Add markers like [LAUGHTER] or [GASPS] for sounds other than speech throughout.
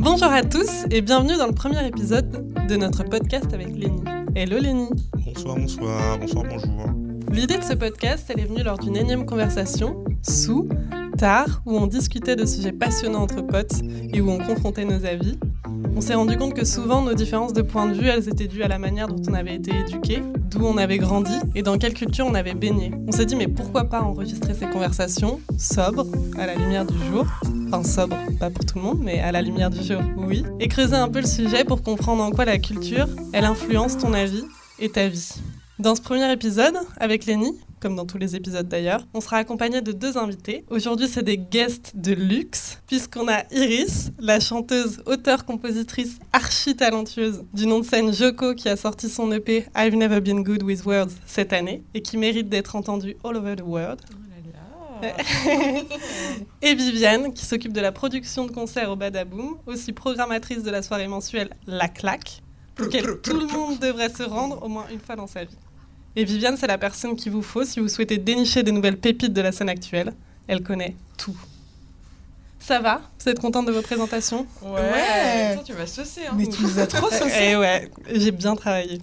Bonjour à tous et bienvenue dans le premier épisode de notre podcast avec Lénie. Hello Lénie. Bonsoir, bonsoir, bonsoir, bonjour. L'idée de ce podcast, elle est venue lors d'une énième conversation, sous, tard, où on discutait de sujets passionnants entre potes et où on confrontait nos avis. On s'est rendu compte que souvent nos différences de point de vue, elles étaient dues à la manière dont on avait été éduqué, d'où on avait grandi et dans quelle culture on avait baigné. On s'est dit mais pourquoi pas enregistrer ces conversations sobres, à la lumière du jour, enfin sobre, pas pour tout le monde, mais à la lumière du jour, oui, et creuser un peu le sujet pour comprendre en quoi la culture, elle influence ton avis et ta vie. Dans ce premier épisode, avec Lenny, comme dans tous les épisodes d'ailleurs, on sera accompagné de deux invités. Aujourd'hui, c'est des guests de luxe, puisqu'on a Iris, la chanteuse, auteure, compositrice archi talentueuse du nom de scène Joko, qui a sorti son EP I've Never Been Good with Words cette année et qui mérite d'être entendue all over the world. [LAUGHS] et Viviane, qui s'occupe de la production de concerts au Badaboom, aussi programmatrice de la soirée mensuelle La Claque, auquel tout le monde devrait se rendre au moins une fois dans sa vie. Et Viviane, c'est la personne qu'il vous faut si vous souhaitez dénicher des nouvelles pépites de la scène actuelle. Elle connaît tout. Ça va? Vous êtes contente de vos présentations? Ouais, Attends, tu vas saucer. Hein. Mais tu nous as trop [LAUGHS] saucé. Eh ouais, j'ai bien travaillé.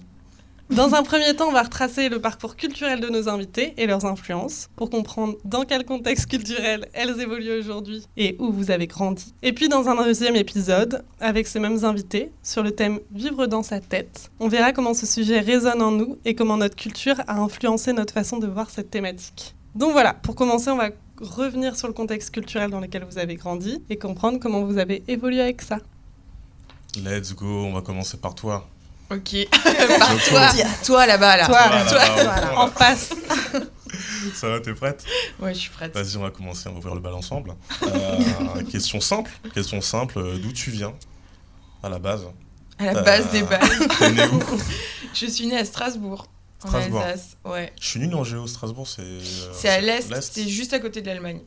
Dans un premier temps, on va retracer le parcours culturel de nos invités et leurs influences pour comprendre dans quel contexte culturel elles évoluent aujourd'hui et où vous avez grandi. Et puis dans un deuxième épisode, avec ces mêmes invités, sur le thème Vivre dans sa tête, on verra comment ce sujet résonne en nous et comment notre culture a influencé notre façon de voir cette thématique. Donc voilà, pour commencer, on va revenir sur le contexte culturel dans lequel vous avez grandi et comprendre comment vous avez évolué avec ça. Let's go, on va commencer par toi. Ok. [LAUGHS] Par toi. Toi là-bas, là. Toi, toi, en face. Ça va, t'es prête? Ouais, je suis prête. Vas-y, on va commencer, on va ouvrir le bal ensemble. Euh, [LAUGHS] question simple, question simple, euh, d'où tu viens? À la base À la base Euh, des bases. T'es né où? [LAUGHS] Je suis née à Strasbourg, en Strasbourg. Alsace. Ouais. Je suis nul en géo, Strasbourg, c'est... euh, C'est à l'est, c'est juste à côté de l'Allemagne.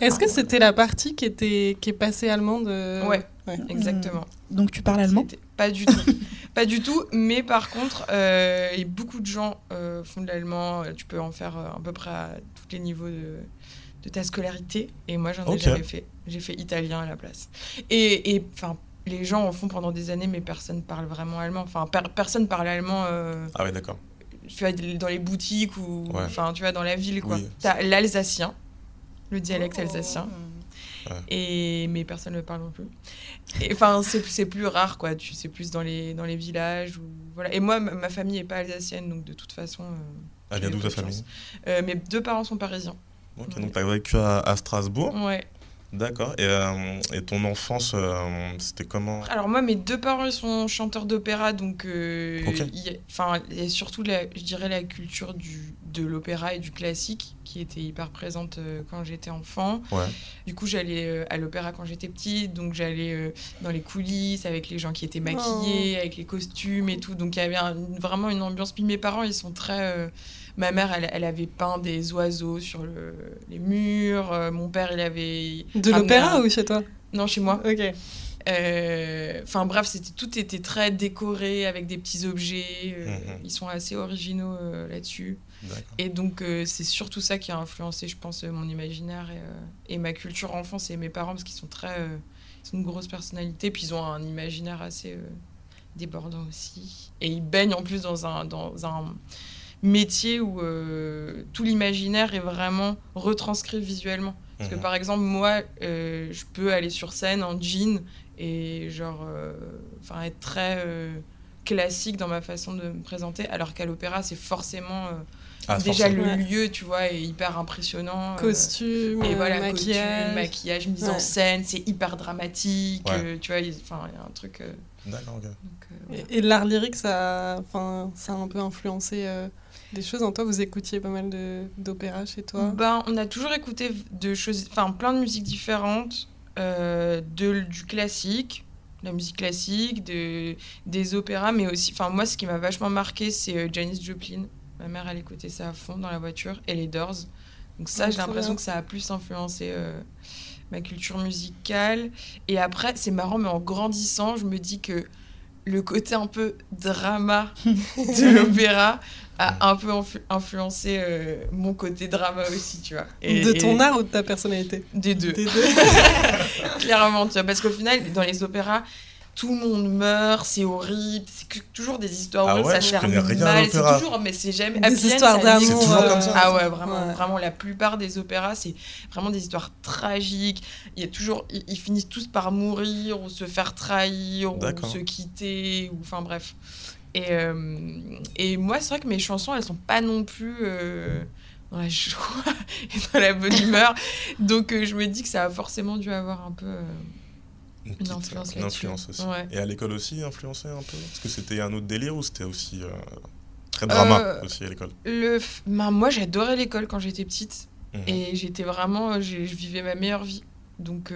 Est-ce que c'était la partie qui, était, qui est passée allemande euh, Ouais. ouais. Exactement. Donc tu parles allemand? C'était- Pas du tout. [LAUGHS] pas du tout. Mais par contre, euh, et beaucoup de gens euh, font de l'allemand. Tu peux en faire euh, à peu près à tous les niveaux de, de ta scolarité. Et moi, j'en ai Ok. jamais fait. J'ai fait italien à la place. Et et, enfin. les gens en font pendant des années, mais personne parle vraiment allemand. Enfin, per- personne parle allemand. euh, Ah ouais, d'accord. tu vois, dans les boutiques ou Ouais. tu vois, dans la ville, quoi. Oui. T'as l'alsacien, le dialecte Oh. alsacien, Ouais. et mais personne ne le parle non plus. Enfin, c'est plus rare, quoi. Tu c'est plus dans les dans les villages ou voilà. Et moi, ma, famille est pas alsacienne, donc de toute façon. euh, Elle vient d'où ta famille? Euh, mes deux parents sont parisiens. Ok, Ouais. donc t'as vécu à, à Strasbourg, Ouais. D'accord. Et, euh, et ton enfance, euh, c'était comment? Alors moi, mes deux parents ils sont chanteurs d'opéra, donc euh, Ok. il y a- enfin et surtout la, je dirais la culture du de l'opéra et du classique qui était hyper présente euh, quand j'étais enfant. Ouais. Du coup, j'allais euh, à l'opéra quand j'étais petite, donc j'allais euh, dans les coulisses avec les gens qui étaient maquillés, avec les costumes et tout. Donc il y avait un- vraiment une ambiance. Puis mes parents, ils sont très. Ma mère, elle, elle avait peint des oiseaux sur le- les murs. Euh, mon père, il avait. De l'opéra un- ou chez toi? Non, chez moi. Ok. Euh, Enfin bref, c'était tout était très décoré avec des petits objets. euh, Mhm. Ils sont assez originaux euh, là-dessus. Et donc euh, c'est surtout ça qui a influencé, je pense, euh, mon imaginaire et, euh, et ma culture enfance et mes parents parce qu'ils sont très, euh, ils sont une grosse personnalité, puis ils ont un imaginaire assez euh, débordant aussi. Et ils baignent en plus dans un dans un métier où euh, tout l'imaginaire est vraiment retranscrit visuellement. Parce que Mhm. par exemple, moi, euh, je peux aller sur scène en jean et genre, euh, enfin, être très euh, classique dans ma façon de me présenter, alors qu'à l'opéra, c'est forcément euh, Ah, déjà forcément. le lieu, tu vois, est hyper impressionnant. euh, Costume, et voilà, maquillage. costume, maquillage, mise Ouais. en scène, c'est hyper dramatique. Ouais. euh, tu vois, il enfin, il y a un truc. euh, donc, euh, voilà. Et, et l'art lyrique, ça, enfin, ça a un peu influencé euh, des choses en toi. Vous écoutiez pas mal d'opéra chez toi. Ben, on a toujours écouté de choses, enfin plein de musiques différentes, euh, de, du classique, la musique classique, de, des opéras, mais aussi, enfin moi ce qui m'a vachement marqué c'est euh, Janis Joplin. Ma mère elle écoutait ça à fond dans la voiture et les Doors. Donc ça Ouais, j'ai l'impression que ça a plus influencé euh, ma culture musicale. Et après c'est marrant mais en grandissant je me dis que le côté un peu drama [LAUGHS] de l'opéra a un peu influencé euh, mon côté drama aussi, tu vois. Et, de ton art ou de ta personnalité? Des deux. Des [LAUGHS] deux. Clairement, tu vois, parce qu'au final, dans les opéras, tout le monde meurt, c'est horrible, c'est toujours des histoires ah ouais, ça termine mal, c'est toujours, mais c'est jamais des histoires d'amour. Euh... Ah ouais, vraiment, vraiment, la plupart des opéras, c'est vraiment des histoires tragiques. Il y a toujours, ils, finissent tous par mourir ou se faire trahir ou se quitter, ou enfin bref. Et, euh, et moi, c'est vrai que mes chansons, elles sont pas non plus euh, dans la joie [LAUGHS] et dans la bonne [LAUGHS] humeur. Donc euh, je me dis que ça a forcément dû avoir un peu une, influence une influence aussi. Et à l'école aussi, influencé un peu? Est-ce que c'était un autre délire ou c'était aussi très drama aussi à l'école? le ben, Moi, j'adorais l'école quand j'étais petite. Mhm. Et j'étais vraiment, je vivais ma meilleure vie. Donc,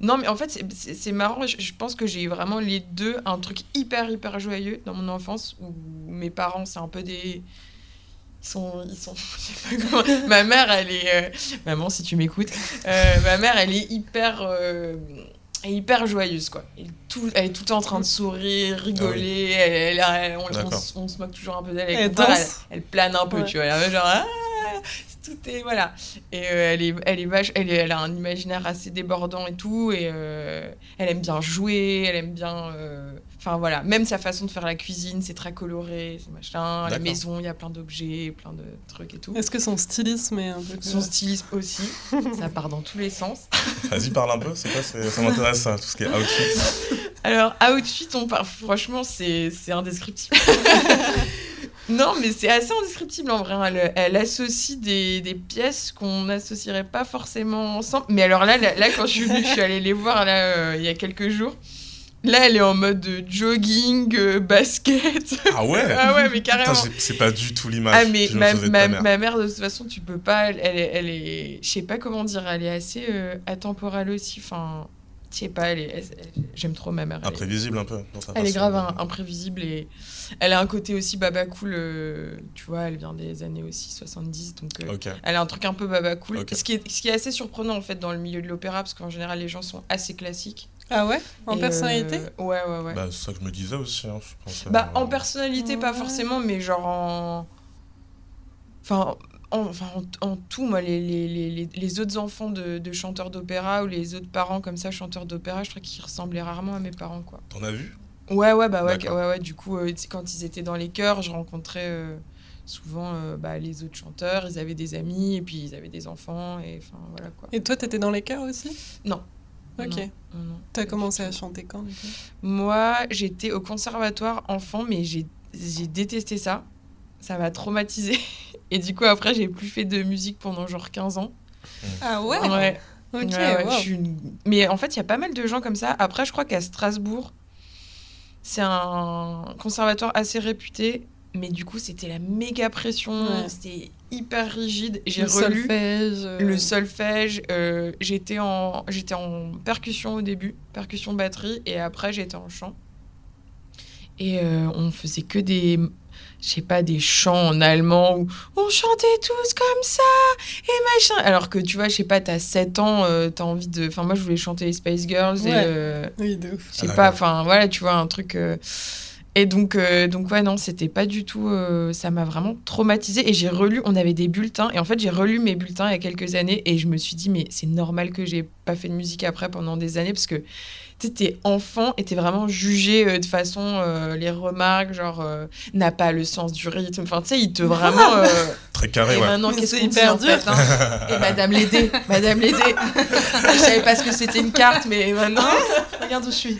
non, mais en fait, c'est marrant. Je, pense que j'ai eu vraiment les deux. Un truc hyper, hyper joyeux dans mon enfance où mes parents, c'est un peu des. Ils sont. Ils sont [LAUGHS] je sais pas comment. ma mère, elle est. Euh, maman, si tu m'écoutes. Euh, ma mère, elle est hyper. Euh, hyper joyeuse quoi. Elle, tout, elle est tout le temps en train de sourire, rigoler, ah elle, elle, on, se moque toujours un peu d'elle. Elle, elle, plane un peu, tu vois. genre, ah, tout est voilà. Et euh, elle est elle est vache elle, elle, a un imaginaire assez débordant et tout et euh, elle aime bien jouer elle aime bien euh, enfin voilà. Même sa façon de faire la cuisine c'est très coloré c'est machin. La maison il y a plein d'objets plein de trucs et tout. Est-ce que son stylisme est un peu son stylisme aussi. [LAUGHS] Ça part dans tous les sens. Vas-y parle un peu c'est quoi ça m'intéresse ça tout ce qui est outfit. Alors outfit on part franchement c'est c'est indescriptible [LAUGHS] non, mais c'est assez indescriptible en vrai. Elle, associe des, des pièces qu'on n'associerait pas forcément ensemble. Mais alors là, là, quand je suis venue, je suis allée les voir là, euh, il y a quelques jours. Là, elle est en mode jogging, euh, basket. Ah ouais? [LAUGHS] Ah ouais, mais carrément. C'est pas du tout l'image. Ah, mais ma, mère. ma, mère. de toute façon, tu peux pas. Elle, elle, elle est. Je sais pas comment dire, elle est assez euh, atemporale aussi. Enfin, je sais pas, elle j'aime trop ma mère. Imprévisible un peu. elle est grave imprévisible et elle a un côté aussi baba cool, euh, tu vois, elle vient des années aussi 70, donc euh, elle a un truc un peu baba cool. Ce, qui est, ce qui est assez surprenant en fait dans le milieu de l'opéra, parce qu'en général les gens sont assez classiques. Ah ouais? En personnalité euh, Ouais, ouais, ouais. Bah, c'est ça que je me disais aussi, hein, je pense. Bah, en personnalité, pas forcément, mais genre en. Enfin, en, enfin, en, tout, moi, les, les, les, les autres enfants de, de chanteurs d'opéra ou les autres parents comme ça, chanteurs d'opéra, je crois qu'ils ressemblaient rarement à mes parents, quoi. T'en as vu? Ouais, ouais, bah ouais, ouais, ouais, du coup, euh, quand ils étaient dans les chœurs, je rencontrais euh, souvent euh, bah, les autres chanteurs, ils avaient des amis, et puis ils avaient des enfants, et enfin, voilà, quoi. Et toi, t'étais dans les chœurs aussi? Non. Ok. T'as commencé à chanter quand, du coup? Moi, j'étais au conservatoire enfant, mais j'ai détesté ça. Ça m'a traumatisé. [LAUGHS] Et du coup, après, j'ai plus fait de musique pendant genre 15 ans. Ah ouais? Ouais. Ok, Mais en fait, il y a pas mal de gens comme ça. Après, je crois qu'à Strasbourg, c'est un conservatoire assez réputé. Mais du coup, c'était la méga pression. C'était hyper rigide. J'ai relu solfège, euh. le solfège. Euh, j'étais en j'étais en percussion au début, percussion batterie, et après j'étais en chant. Et euh, on faisait que des je sais pas, des chants en allemand où on chantait tous comme ça et machin. Alors que tu vois, je sais pas, t'as 7 ans, euh, t'as envie de. Enfin, moi, je voulais chanter les Spice Girls et. Euh, oui, de ouf. Je sais pas, enfin, voilà, tu vois, un truc. Euh, et donc, donc, ouais, non, c'était pas du tout. ça m'a vraiment traumatisée. Et j'ai relu, on avait des bulletins. Et en fait, j'ai relu mes bulletins il y a quelques années. Et je me suis dit, mais c'est normal que j'ai pas fait de musique après pendant des années. Parce que t'es enfant et t'es vraiment jugé euh, de façon euh, les remarques genre euh, n'a pas le sens du rythme. Enfin tu sais il te [LAUGHS] vraiment très carré et ouais. maintenant qu'est-ce qu'on dit en fait hein [LAUGHS] et Madame Lédé Madame Lédé. [LAUGHS] Je savais pas ce que c'était une carte mais maintenant. Regarde où je suis.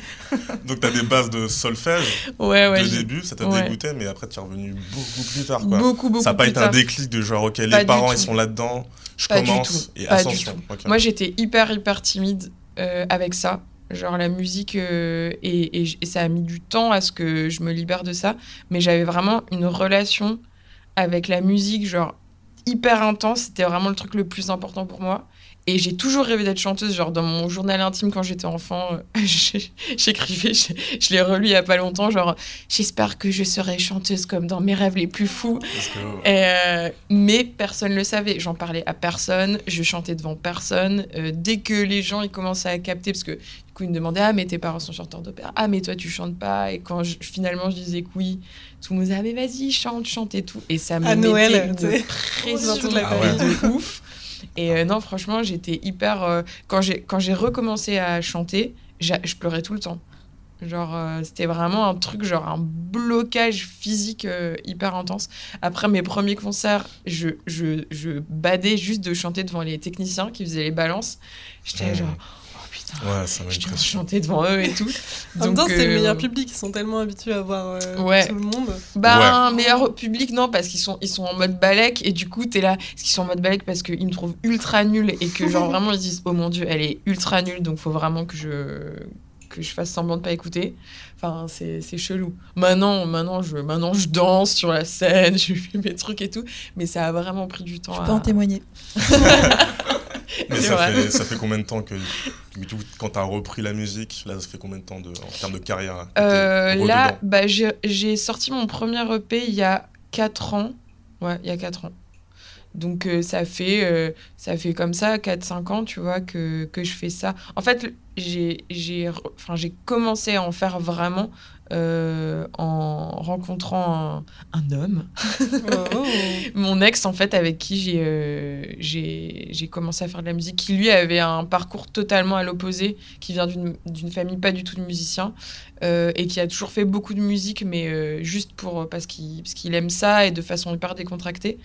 Donc t'as des bases de solfège ouais, ouais, de début ça t'a dégoûté mais après tu es revenu beaucoup plus tard quoi. Beaucoup beaucoup ça n'a pas été un déclic de genre ok les parents ils sont là dedans je commence et ascension. moi j'étais hyper hyper timide avec ça genre la musique euh, et, ça a mis du temps à ce que je me libère de ça. Mais j'avais vraiment une relation avec la musique genre hyper intense. C'était vraiment le truc le plus important pour moi Et j'ai toujours rêvé d'être chanteuse. Genre, dans mon journal intime, quand j'étais enfant, euh, [LAUGHS] j'écrivais, je, je l'ai relu il y a pas longtemps, genre, j'espère que je serai chanteuse comme dans mes rêves les plus fous. Euh, mais personne le savait. J'en parlais à personne, je chantais devant personne. Euh, dès que les gens ils commençaient à capter, parce que du coup ils me demandaient Ah, mais tes parents sont chanteurs d'opéra. Ah, mais toi tu chantes pas. Et quand je- finalement je disais que oui, tout le monde disait Ah, mais vas-y, chante, chante et tout. Et ça me À mettait Noël, une tu sais. pression toute la Ah ouais. de ouf. Et euh, non, franchement, j'étais hyper. euh, quand j'ai recommencé à chanter, je pleurais tout le temps. Genre, euh, c'était vraiment un truc, genre un blocage physique euh, hyper intense. Après mes premiers concerts, je, je, je badais juste de chanter devant les techniciens qui faisaient les balances. J'étais genre, Ouais, ça m'a je dois chanter devant eux et tout. En même temps, c'est le euh, meilleur public. Ils sont tellement habitués à voir euh, Ouais. tout le monde. Bah, un meilleur public, non, parce qu'ils sont, ils sont en mode balèque, et du coup, t'es là, parce qu'ils sont en mode balèque parce qu'ils me trouvent ultra nul, et que, genre, [LAUGHS] vraiment, ils disent, oh mon dieu, elle est ultra nulle, donc faut vraiment que je, que je fasse semblant de pas écouter. Enfin, c'est c'est chelou. Maintenant, maintenant, je, maintenant, je danse sur la scène, [LAUGHS] je fais mes trucs et tout, mais ça a vraiment pris du temps Je à... peux en témoigner. [LAUGHS] Mais ça fait, ça fait combien de temps que, du quand t'as repris la musique, là, ça fait combien de temps de, en termes de carrière là, que Euh, là, bah, j'ai sorti mon premier EP il y a 4 ans. Ouais, il y a 4 ans. Donc euh, ça fait euh, ça fait comme ça 4 5 ans, tu vois que, que je fais ça. En fait, j'ai commencé à en faire vraiment euh, en rencontrant un, un homme, Oh. [LAUGHS] mon ex en fait avec qui j'ai euh, j'ai j'ai commencé à faire de la musique qui lui avait un parcours totalement à l'opposé, qui vient d'une d'une famille pas du tout de musiciens euh, et qui a toujours fait beaucoup de musique, mais juste pour parce qu'il parce qu'il aime ça et de façon hyper décontractée.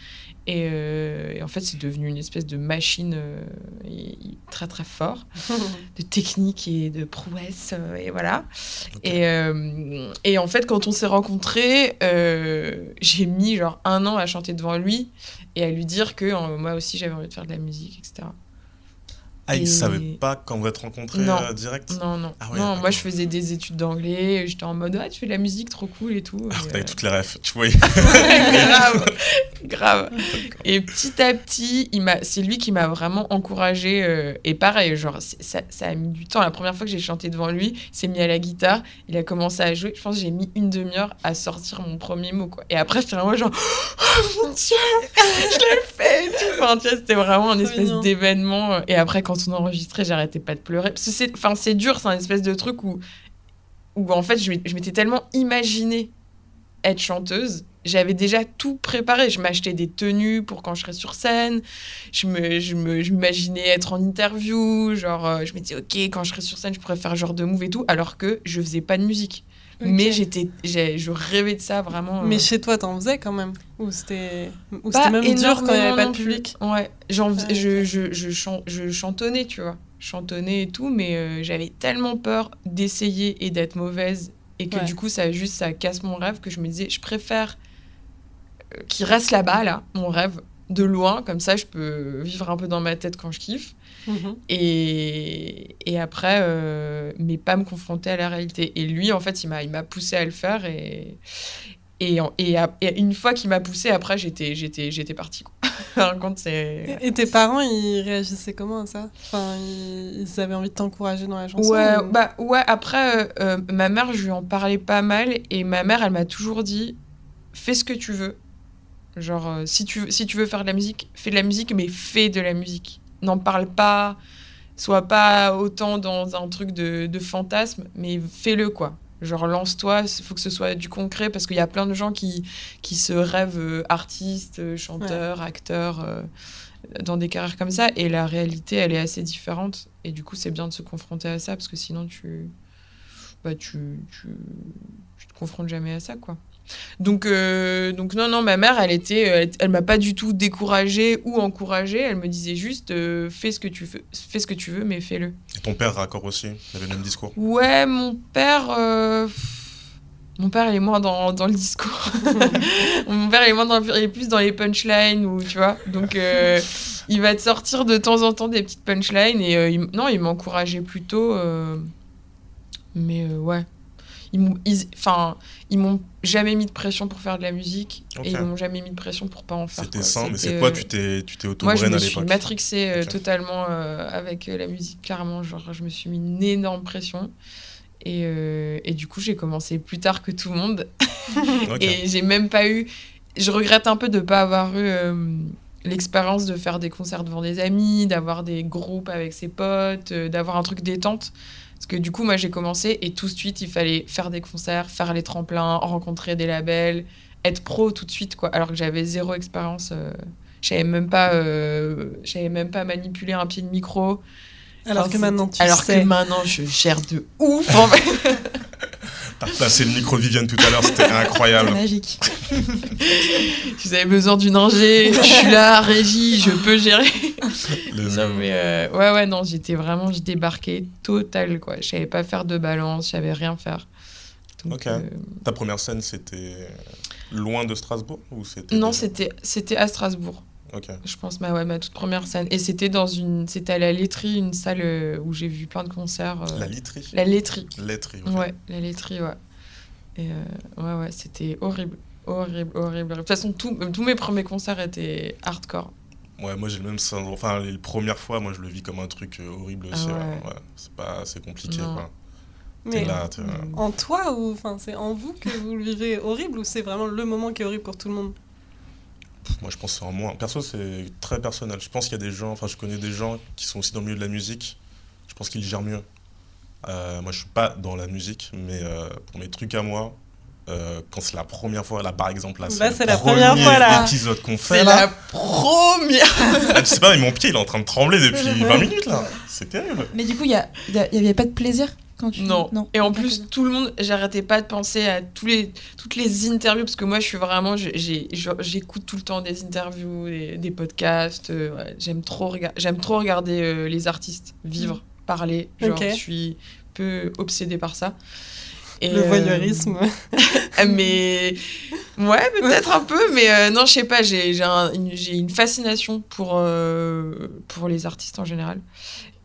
Et, euh, et en fait, c'est devenu une espèce de machine euh, et- et très très fort, [LAUGHS] de technique et de prouesse, euh, et voilà. Et, euh, et en fait, quand on s'est rencontrés, euh, j'ai mis genre un an à chanter devant lui et à lui dire que euh, moi aussi j'avais envie de faire de la musique, etc. Ah, il Et- savait pas quand vous êtes rencontrés Non. euh, direct? Non, non. Ah ouais, non, moi je faisais des études d'anglais, j'étais en mode ah, tu fais de la musique trop cool et tout. Ah, T'avais euh, toutes les refs, tu vois. [LAUGHS] grave, grave. Et petit à petit, il m'a, c'est lui qui m'a vraiment encouragé. euh, et pareil, genre, ça, ça a mis du temps. La première fois que j'ai chanté devant lui, il s'est mis à la guitare, il a commencé à jouer. Je pense que j'ai mis une demi-heure à sortir mon premier mot, quoi. Et après, j'étais vraiment genre, [GASPS] oh mon dieu, je l'ai fait. et tout. Enfin, tu vois, c'était vraiment un espèce d'événement. Et après, quand on j'arrêtais pas de pleurer. C'est, enfin, c'est dur, c'est un espèce de truc où, où en fait, je m'étais tellement imaginé être chanteuse. J'avais déjà tout préparé. Je m'achetais des tenues pour quand je serais sur scène. Je me, je me, je m'imaginais être en interview. Genre, euh, je me disais, OK, quand je serais sur scène, je pourrais faire genre de move et tout. Alors que je faisais pas de musique. Mais j'étais, j'ai- je rêvais de ça vraiment. euh. Mais chez toi, t'en faisais quand même Ou c'était même dur quand il n'y avait pas de non plus. public Ouais, j'en Ah, je, je, je, chan- je chantonnais, tu vois. Chantonnais et tout, mais euh, j'avais tellement peur d'essayer et d'être mauvaise et que Ouais. du coup, ça juste, ça casse mon rêve que je me disais, je préfère euh, qu'il reste là-bas, là, mon rêve, de loin, comme ça, je peux vivre un peu dans ma tête quand je kiffe. Mhm. Et, et après, euh, mais pas me confronter à la réalité. Et lui, en fait, il m'a, il m'a poussé à le faire. Et, et, en- et, à- et une fois qu'il m'a poussé, après, j'étais, j'étais, j'étais partie. quoi. [LAUGHS] Par contre, c'est. Et tes parents, ils réagissaient comment à ça? Enfin, ils, ils avaient envie de t'encourager dans la chanson Ouais, ou- bah, ouais, après, euh, euh, ma mère, je lui en parlais pas mal. Et ma mère, elle m'a toujours dit fais ce que tu veux. Genre, euh, si, tu, si tu veux faire de la musique, fais de la musique, mais fais de la musique. N'en parle pas, sois pas autant dans un truc de, de fantasme, mais fais-le, quoi. Genre, lance-toi, il faut que ce soit du concret, parce qu'il y a plein de gens qui, qui se rêvent euh, artistes, euh, chanteurs, acteurs, euh, dans des carrières comme ça, et la réalité, elle est assez différente. Et du coup, c'est bien de se confronter à ça, parce que sinon, tu, bah, tu, tu, tu te confrontes jamais à ça, quoi. Donc, euh, donc non, non, ma mère, elle était, elle, elle m'a pas du tout découragée ou encouragée. Elle me disait juste, euh, fais ce que tu veux, fais ce que tu veux, mais fais-le. Et ton père, raccord aussi, il avait le même discours. Ouais, mon père, euh, mon père, il est moins dans, dans le discours. [LAUGHS] mon père, il est moins dans, il est plus dans les punchlines ou tu vois. Donc, euh, il va te sortir de temps en temps des petites punchlines et euh, il- non, il m'encourageait plutôt. euh, mais euh, ouais. Ils m'ont, enfin, ils m'ont jamais mis de pression pour faire de la musique et ils m'ont jamais mis de pression pour pas en faire. C'était sain, mais c'est quoi euh, Tu t'es tu t'es Moi, je me suis matrixée euh, totalement euh, avec la musique, clairement. Genre, je me suis mis une énorme pression. Et, euh, et du coup, j'ai commencé plus tard que tout le monde. [LAUGHS] Et j'ai même pas eu. Je regrette un peu de pas avoir eu euh, l'expérience de faire des concerts devant des amis, d'avoir des groupes avec ses potes, euh, d'avoir un truc détente. Parce que du coup, moi, j'ai commencé et tout de suite, il fallait faire des concerts, faire les tremplins, rencontrer des labels, être pro tout de suite, quoi. Alors que j'avais zéro expérience. euh, je savais même pas, euh, même pas manipuler un pied de micro. Alors Enfin, que maintenant, tu alors sais. que maintenant, je gère de ouf. en fait. [LAUGHS] T'as le micro de Viviane tout à l'heure, c'était [LAUGHS] incroyable. C'est magique. Si [LAUGHS] vous avez besoin d'une ingé, je suis là, régie, je peux gérer. Le- Non, mais euh, ouais, ouais, non, j'étais vraiment, je débarquais total, quoi. Je savais pas faire de balance, je savais rien faire. Donc, Ok. euh, Ta première scène, c'était loin de Strasbourg ou c'était non, déjà- c'était, c'était à Strasbourg, Je pense, ma, ouais, ma toute première scène. Et c'était dans une, c'était à la laiterie, une salle euh, où j'ai vu plein de concerts. euh, La literie. la laiterie. Laiterie. ok. Ouais, la laiterie, ouais. Et euh, ouais, ouais, c'était horrible. Horrible, horrible. De toute façon, tout- tous mes premiers concerts étaient hardcore. Ouais, moi j'ai le même syndrome. Enfin, les premières fois, moi je le vis comme un truc euh, horrible Ah aussi. ouais. ouais. Ouais, C'est pas, c'est compliqué. Quoi. Mais T'es là, t'es- en toi ou enfin c'est en vous que vous le vivez horrible ou c'est vraiment le moment qui est horrible pour tout le monde? Moi je pense que c'est en moi. Perso, c'est très personnel. Je pense qu'il y a des gens, enfin je connais des gens qui sont aussi dans le milieu de la musique. Je pense qu'ils gèrent mieux. Euh, moi je suis pas dans la musique, mais euh, pour mes trucs à moi, euh, quand c'est la première fois, là par exemple, là, le c'est la premier première fois, là. épisode qu'on C'est fait la là. première [LAUGHS] Ah, tu sais pas, mais mon pied il est en train de trembler depuis 20 minutes là. C'est terrible. Mais du coup, il n'y avait pas de plaisir? Quand tu. Non. Et en plus, tout le monde, j'arrêtais pas de penser à tous les, toutes les interviews, parce que moi, je suis vraiment, j'écoute tout le temps des interviews, des, des podcasts. euh, ouais, j'aime trop, rega- trop regarder euh, les artistes vivre, parler. Genre, je suis peu obsédée par ça. Et, Le euh, voyeurisme. [LAUGHS] mais ouais, peut-être un peu, mais euh, non, je sais pas. J'ai j'ai un- une, fascination pour euh, pour les artistes en général.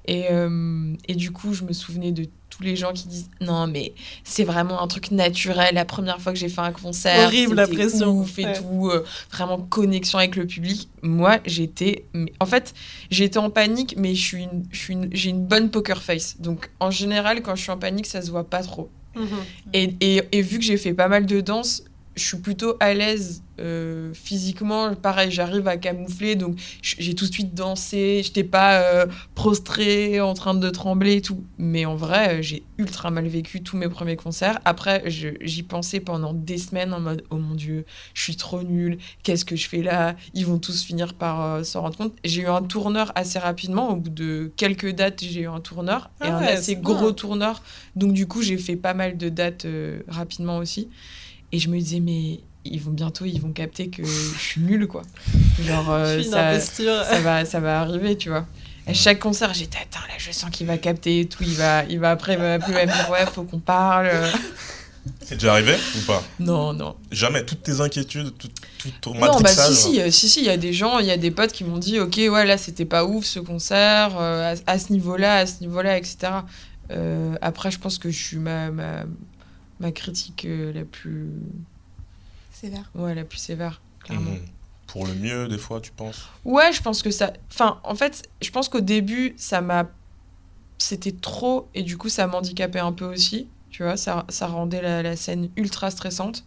Et, euh, et du coup, je me souvenais de tous les gens qui disent non, mais c'est vraiment un truc naturel. La première fois que j'ai fait un concert, Horrible, la pression. ouf et Ouais. tout, euh, vraiment connexion avec le public. Moi, j'étais, en fait, j'étais en panique, mais je suis, une- je suis, une- j'ai une bonne poker face. Donc, en général, quand je suis en panique, ça se voit pas trop. Mhm. Et, et, et vu que j'ai fait pas mal de danse, je suis plutôt à l'aise euh, physiquement. Pareil, j'arrive à camoufler, donc j'ai tout de suite dansé. J'étais pas euh, prostrée, en train de trembler et tout. Mais en vrai, euh, j'ai ultra mal vécu tous mes premiers concerts. Après, je- j'y pensais pendant des semaines en mode Oh mon dieu, je suis trop nulle, qu'est-ce que je fais là? Ils vont tous finir par euh, s'en rendre compte. J'ai eu un tourneur assez rapidement. Au bout de quelques dates, j'ai eu un tourneur et Ah un ouais, assez c'est gros bien. tourneur. Donc du coup, j'ai fait pas mal de dates rapidement aussi. Et je me disais, mais ils vont bientôt, ils vont capter que je suis nulle, quoi. Genre, euh, [LAUGHS] ça, ça, va, ça va arriver, tu vois. À chaque concert, j'étais, attends, là, je sens qu'il va capter et tout. Il va, il va après, il va m'appeler, il me dire, ouais, faut qu'on parle. [LAUGHS] C'est déjà arrivé ou pas? Non, non. Jamais. Toutes tes inquiétudes, tout, tout ton Non, bah matrixage. si, si, euh, si, si, il y a des gens, il y a des potes qui m'ont dit, ok, ouais, là, c'était pas ouf ce concert, euh, à, à ce niveau-là, à ce niveau-là, etc. Euh, après, je pense que je suis ma, ma, ma critique euh, la plus, Sévère. ouais, la plus sévère, clairement. Mhm. Pour le mieux, des fois, tu penses? Ouais, je pense que ça. Enfin, en fait, je pense qu'au début, ça m'a. C'était trop, et du coup, ça m'handicapait un peu aussi. Tu vois, ça, ça rendait la, la scène ultra stressante.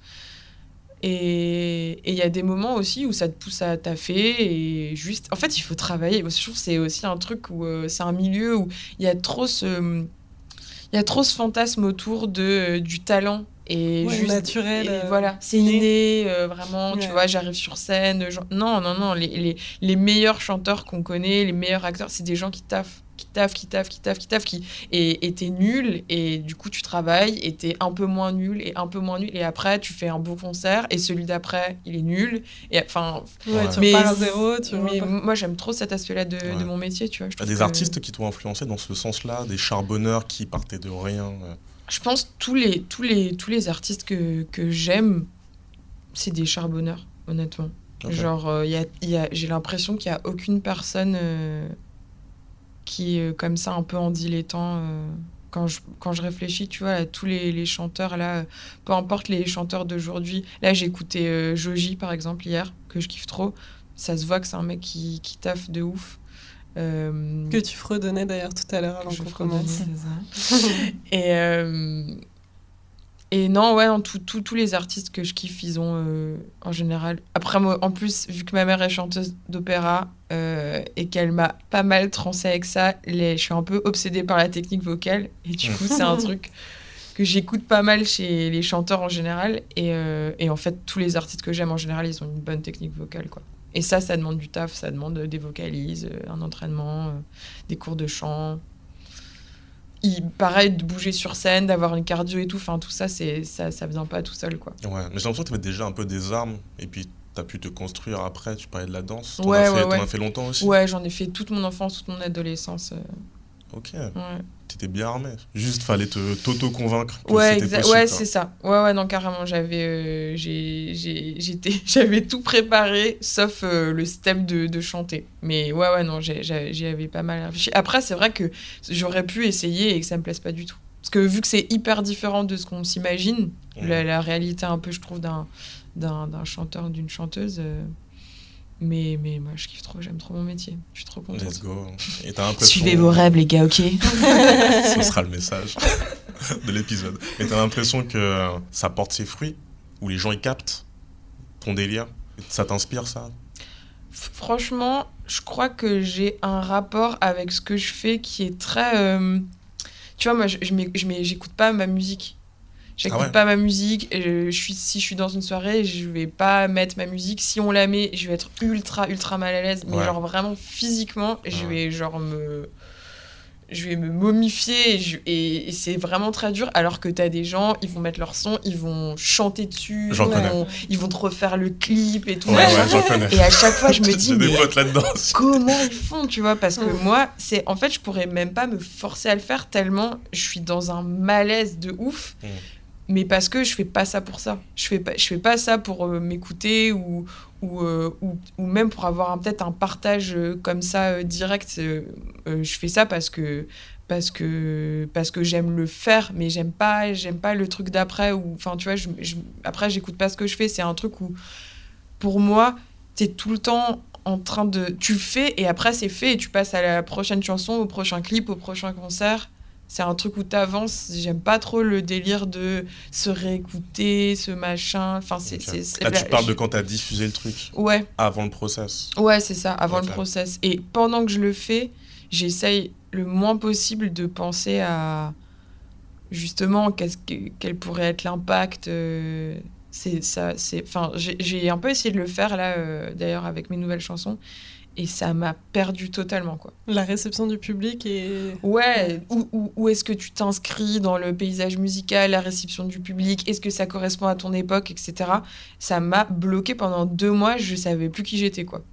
Et et il y a des moments aussi où ça te pousse à taffer et juste. En fait, il faut travailler. Je trouve que c'est aussi un truc où euh, c'est un milieu où il y a trop ce. Il y a trop ce fantasme autour de, du talent et Ouais, juste naturel, et euh, voilà c'est inné. euh, vraiment tu vois j'arrive sur scène non non non les, les, les meilleurs chanteurs qu'on connaît les meilleurs acteurs c'est des gens qui taffent qui taffent qui taffent qui taffent qui taffent qui et t'es nul et du coup tu travailles et t'es un peu moins nul et un peu moins nul et après tu fais un beau concert et celui d'après il est nul et enfin Ouais, Ouais. tu Mais repars à zéro, tu mais repars- moi j'aime trop cet aspect là de, Ouais. de mon métier tu vois je Il des que- artistes qui t'ont influencé dans ce sens-là, des charbonneurs qui partaient de rien. euh. Je pense tous les tous les tous les artistes que, que j'aime, c'est des charbonneurs, honnêtement. Genre, euh, y a, y a, j'ai l'impression qu'il y a aucune personne euh, qui est euh, comme ça un peu en dilettant. euh, quand je, quand je réfléchis, tu vois, à tous les, les chanteurs, là, peu importe les chanteurs d'aujourd'hui. Là, j'ai écouté euh, Joji, par exemple, hier, que je kiffe trop. Ça se voit que c'est un mec qui, qui taffe de ouf. Euh, Que tu fredonnais d'ailleurs tout à l'heure avant qu'on commence. et, euh, et non, ouais, non, tout- tout- tous les artistes que je kiffe, ils ont euh, en général. Après, moi, en plus, vu que ma mère est chanteuse d'opéra euh, et qu'elle m'a pas mal trancé avec ça, les, je suis un peu obsédée par la technique vocale. Et du coup, c'est un [LAUGHS] truc que j'écoute pas mal chez les chanteurs en général. Et, euh, et en fait, tous les artistes que j'aime en général, ils ont une bonne technique vocale, quoi. Et ça, ça demande du taf, ça demande des vocalises, euh, un entraînement, euh, des cours de chant. Il, pareil, de bouger sur scène, d'avoir une cardio et tout, enfin tout ça, c'est ça, ça vient pas tout seul, quoi. Ouais, mais j'ai l'impression que tu avais déjà un peu des armes et puis tu as pu te construire après. Tu parlais de la danse. T'en Ouais, as fait, ouais, as fait longtemps aussi. Ouais, j'en ai fait toute mon enfance, toute mon adolescence. euh, Ok, ouais. t'étais bien armé. Juste fallait te t'auto-convaincre Ouais, possible. ouais, c'est ça. Ouais, ouais, non, carrément. J'avais, euh, j'ai, j'ai- j'étais, [LAUGHS] j'avais tout préparé, sauf euh, le step de, de chanter. Mais ouais, ouais, non, j'y avais pas mal réfléchi. Après, c'est vrai que j'aurais pu essayer et que ça me plaise pas du tout. Parce que vu que c'est hyper différent de ce qu'on s'imagine, la, la réalité un peu, je trouve, d'un, d'un, d'un chanteur, d'une chanteuse. euh, mais, mais moi, je kiffe trop, j'aime trop mon métier. Je suis trop contente. Let's go. Et t'as l'impression- Suivez vos rêves, les gars, ok [LAUGHS] Ce sera le message [LAUGHS] de l'épisode. Et t'as l'impression que ça porte ses fruits Ou les gens ils captent ton délire? Ça t'inspire ça? Franchement, je crois que j'ai un rapport avec ce que je fais qui est très. euh, Tu vois, moi, je, j'écoute pas ma musique. J'écoute Ah ouais. pas ma musique. Et je, je suis, si je suis dans une soirée, je vais pas mettre ma musique. Si on la met, je vais être ultra, ultra mal à l'aise. Mais Ouais. genre vraiment physiquement, je vais genre me. Je vais me momifier et, je- et- et c'est vraiment très dur. Alors que t'as des gens, ils vont mettre leur son, ils vont chanter dessus, J'en ils connais. vont, ils vont te refaire le clip et tout. Ouais. Et à chaque fois, je [LAUGHS] me dis, J'ai des mais comment ils font, tu vois? Parce que Mm. moi, c'est en fait, je pourrais même pas me forcer à le faire tellement je suis dans un malaise de ouf. Mais parce que je fais pas ça pour ça. Je fais pas, je fais pas ça pour euh, m'écouter ou euh, ou ou même pour avoir peut-être un partage euh, comme ça direct. je fais ça parce que parce que parce que j'aime le faire, mais j'aime pas j'aime pas le truc d'après ou enfin tu vois. Je, je- après, j'écoute pas ce que je fais. C'est un truc où pour moi, tu es tout le temps en train de. Tu fais et après c'est fait et tu passes à la prochaine chanson, au prochain clip, au prochain concert. C'est un truc où tu avances. J'aime pas trop le délire de se réécouter, ce machin. Enfin, c'est. Ok. c'est- c'est- Là, tu parles je- de quand t'as diffusé le truc, Ouais, avant le process. ouais, c'est ça, avant le process. Et pendant que je le fais, j'essaye le moins possible de penser à. Justement, qu'est-ce que, quel pourrait être l'impact. euh, c'est ça, c'est. Enfin, j'ai j'ai un peu essayé de le faire là, euh, d'ailleurs, avec mes nouvelles chansons. Et ça m'a perdu totalement, quoi. La réception du public est. Ouais, où, où, où est-ce que tu t'inscris dans le paysage musical, la réception du public, est-ce que ça correspond à ton époque, etc. Ça m'a bloqué pendant deux mois, je savais plus qui j'étais, quoi.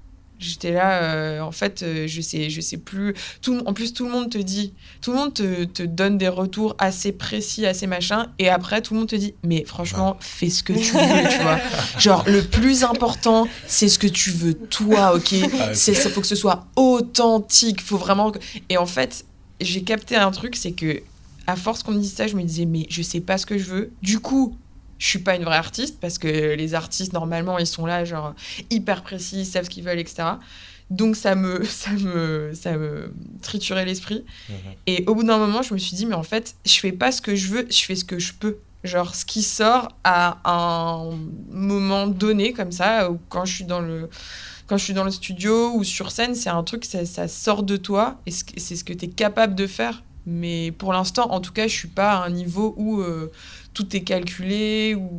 J'étais là, euh, en fait, euh, je sais, je sais plus. Tout, en plus, tout le monde te dit, tout le monde te, te donne des retours assez précis, assez machin, et après, tout le monde te dit, mais franchement, fais ce que tu veux, tu vois. [LAUGHS] Genre, le plus important, c'est ce que tu veux, toi, ok? C'est ça faut que ce soit authentique faut vraiment que- et en fait j'ai capté un truc c'est que à force qu'on me dise ça je me disais mais je sais pas ce que je veux du coup je suis pas une vraie artiste parce que les artistes normalement ils sont là genre hyper précis ils savent ce qu'ils veulent etc donc ça me [LAUGHS] ça me ça me triturait l'esprit Mhm. et au bout d'un moment, je me suis dit, mais en fait, je fais pas ce que je veux, je fais ce que je peux. Genre, ce qui sort à un moment donné, comme ça, ou quand je suis dans le, quand je suis dans le studio ou sur scène, c'est un truc, ça, ça sort de toi, et c'est ce que tu es capable de faire. Mais pour l'instant, en tout cas, je suis pas à un niveau où euh, tout est calculé, ou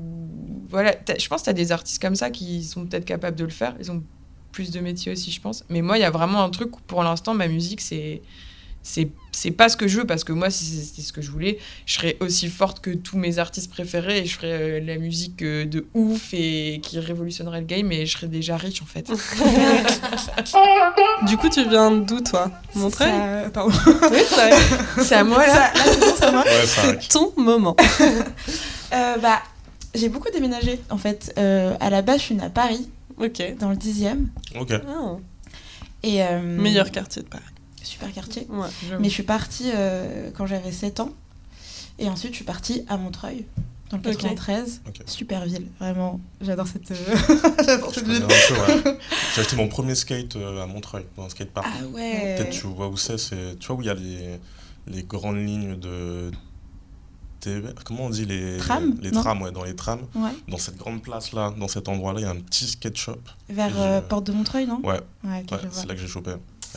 voilà. Je pense que tu as des artistes comme ça qui sont peut-être capables de le faire. Ils ont plus de métiers aussi, je pense. Mais moi, il y a vraiment un truc où, pour l'instant, ma musique, c'est c'est c'est pas ce que je veux parce que moi si c'était ce que je voulais je serais aussi forte que tous mes artistes préférés et je ferais euh, la musique euh, de ouf et qui révolutionnerait le game et je serais déjà riche en fait [LAUGHS] Du coup, tu viens d'où, toi? Montrer Ça- Pardon. [LAUGHS] Oui, c'est à moi là Ça- là, c'est. Ouais, ton moment. [LAUGHS] Euh, bah, j'ai beaucoup déménagé en fait. Euh, à la base, je suis née à Paris, Ok. dans le 10e. Ok. Ah, Et, euh, meilleur quartier de Paris. Super quartier. Ouais. Mais je suis partie euh, quand j'avais 7 ans. Et ensuite, je suis partie à Montreuil, dans le Ok. 93. Ok. Super ville, vraiment. J'adore cette, euh, [LAUGHS] j'adore cette ville. ouais. [LAUGHS] J'ai acheté mon premier skate euh, à Montreuil, dans un skatepark. Ah ouais. Peut-être tu vois où c'est, c'est tu vois où il y a les, les grandes lignes de comment on dit les Tram, les trams ouais, dans les trams, Ouais. dans cette grande place là, dans cet endroit là, il y a un petit skate shop. Vers euh, Porte de Montreuil, non Ouais, c'est là que j'ai chopé.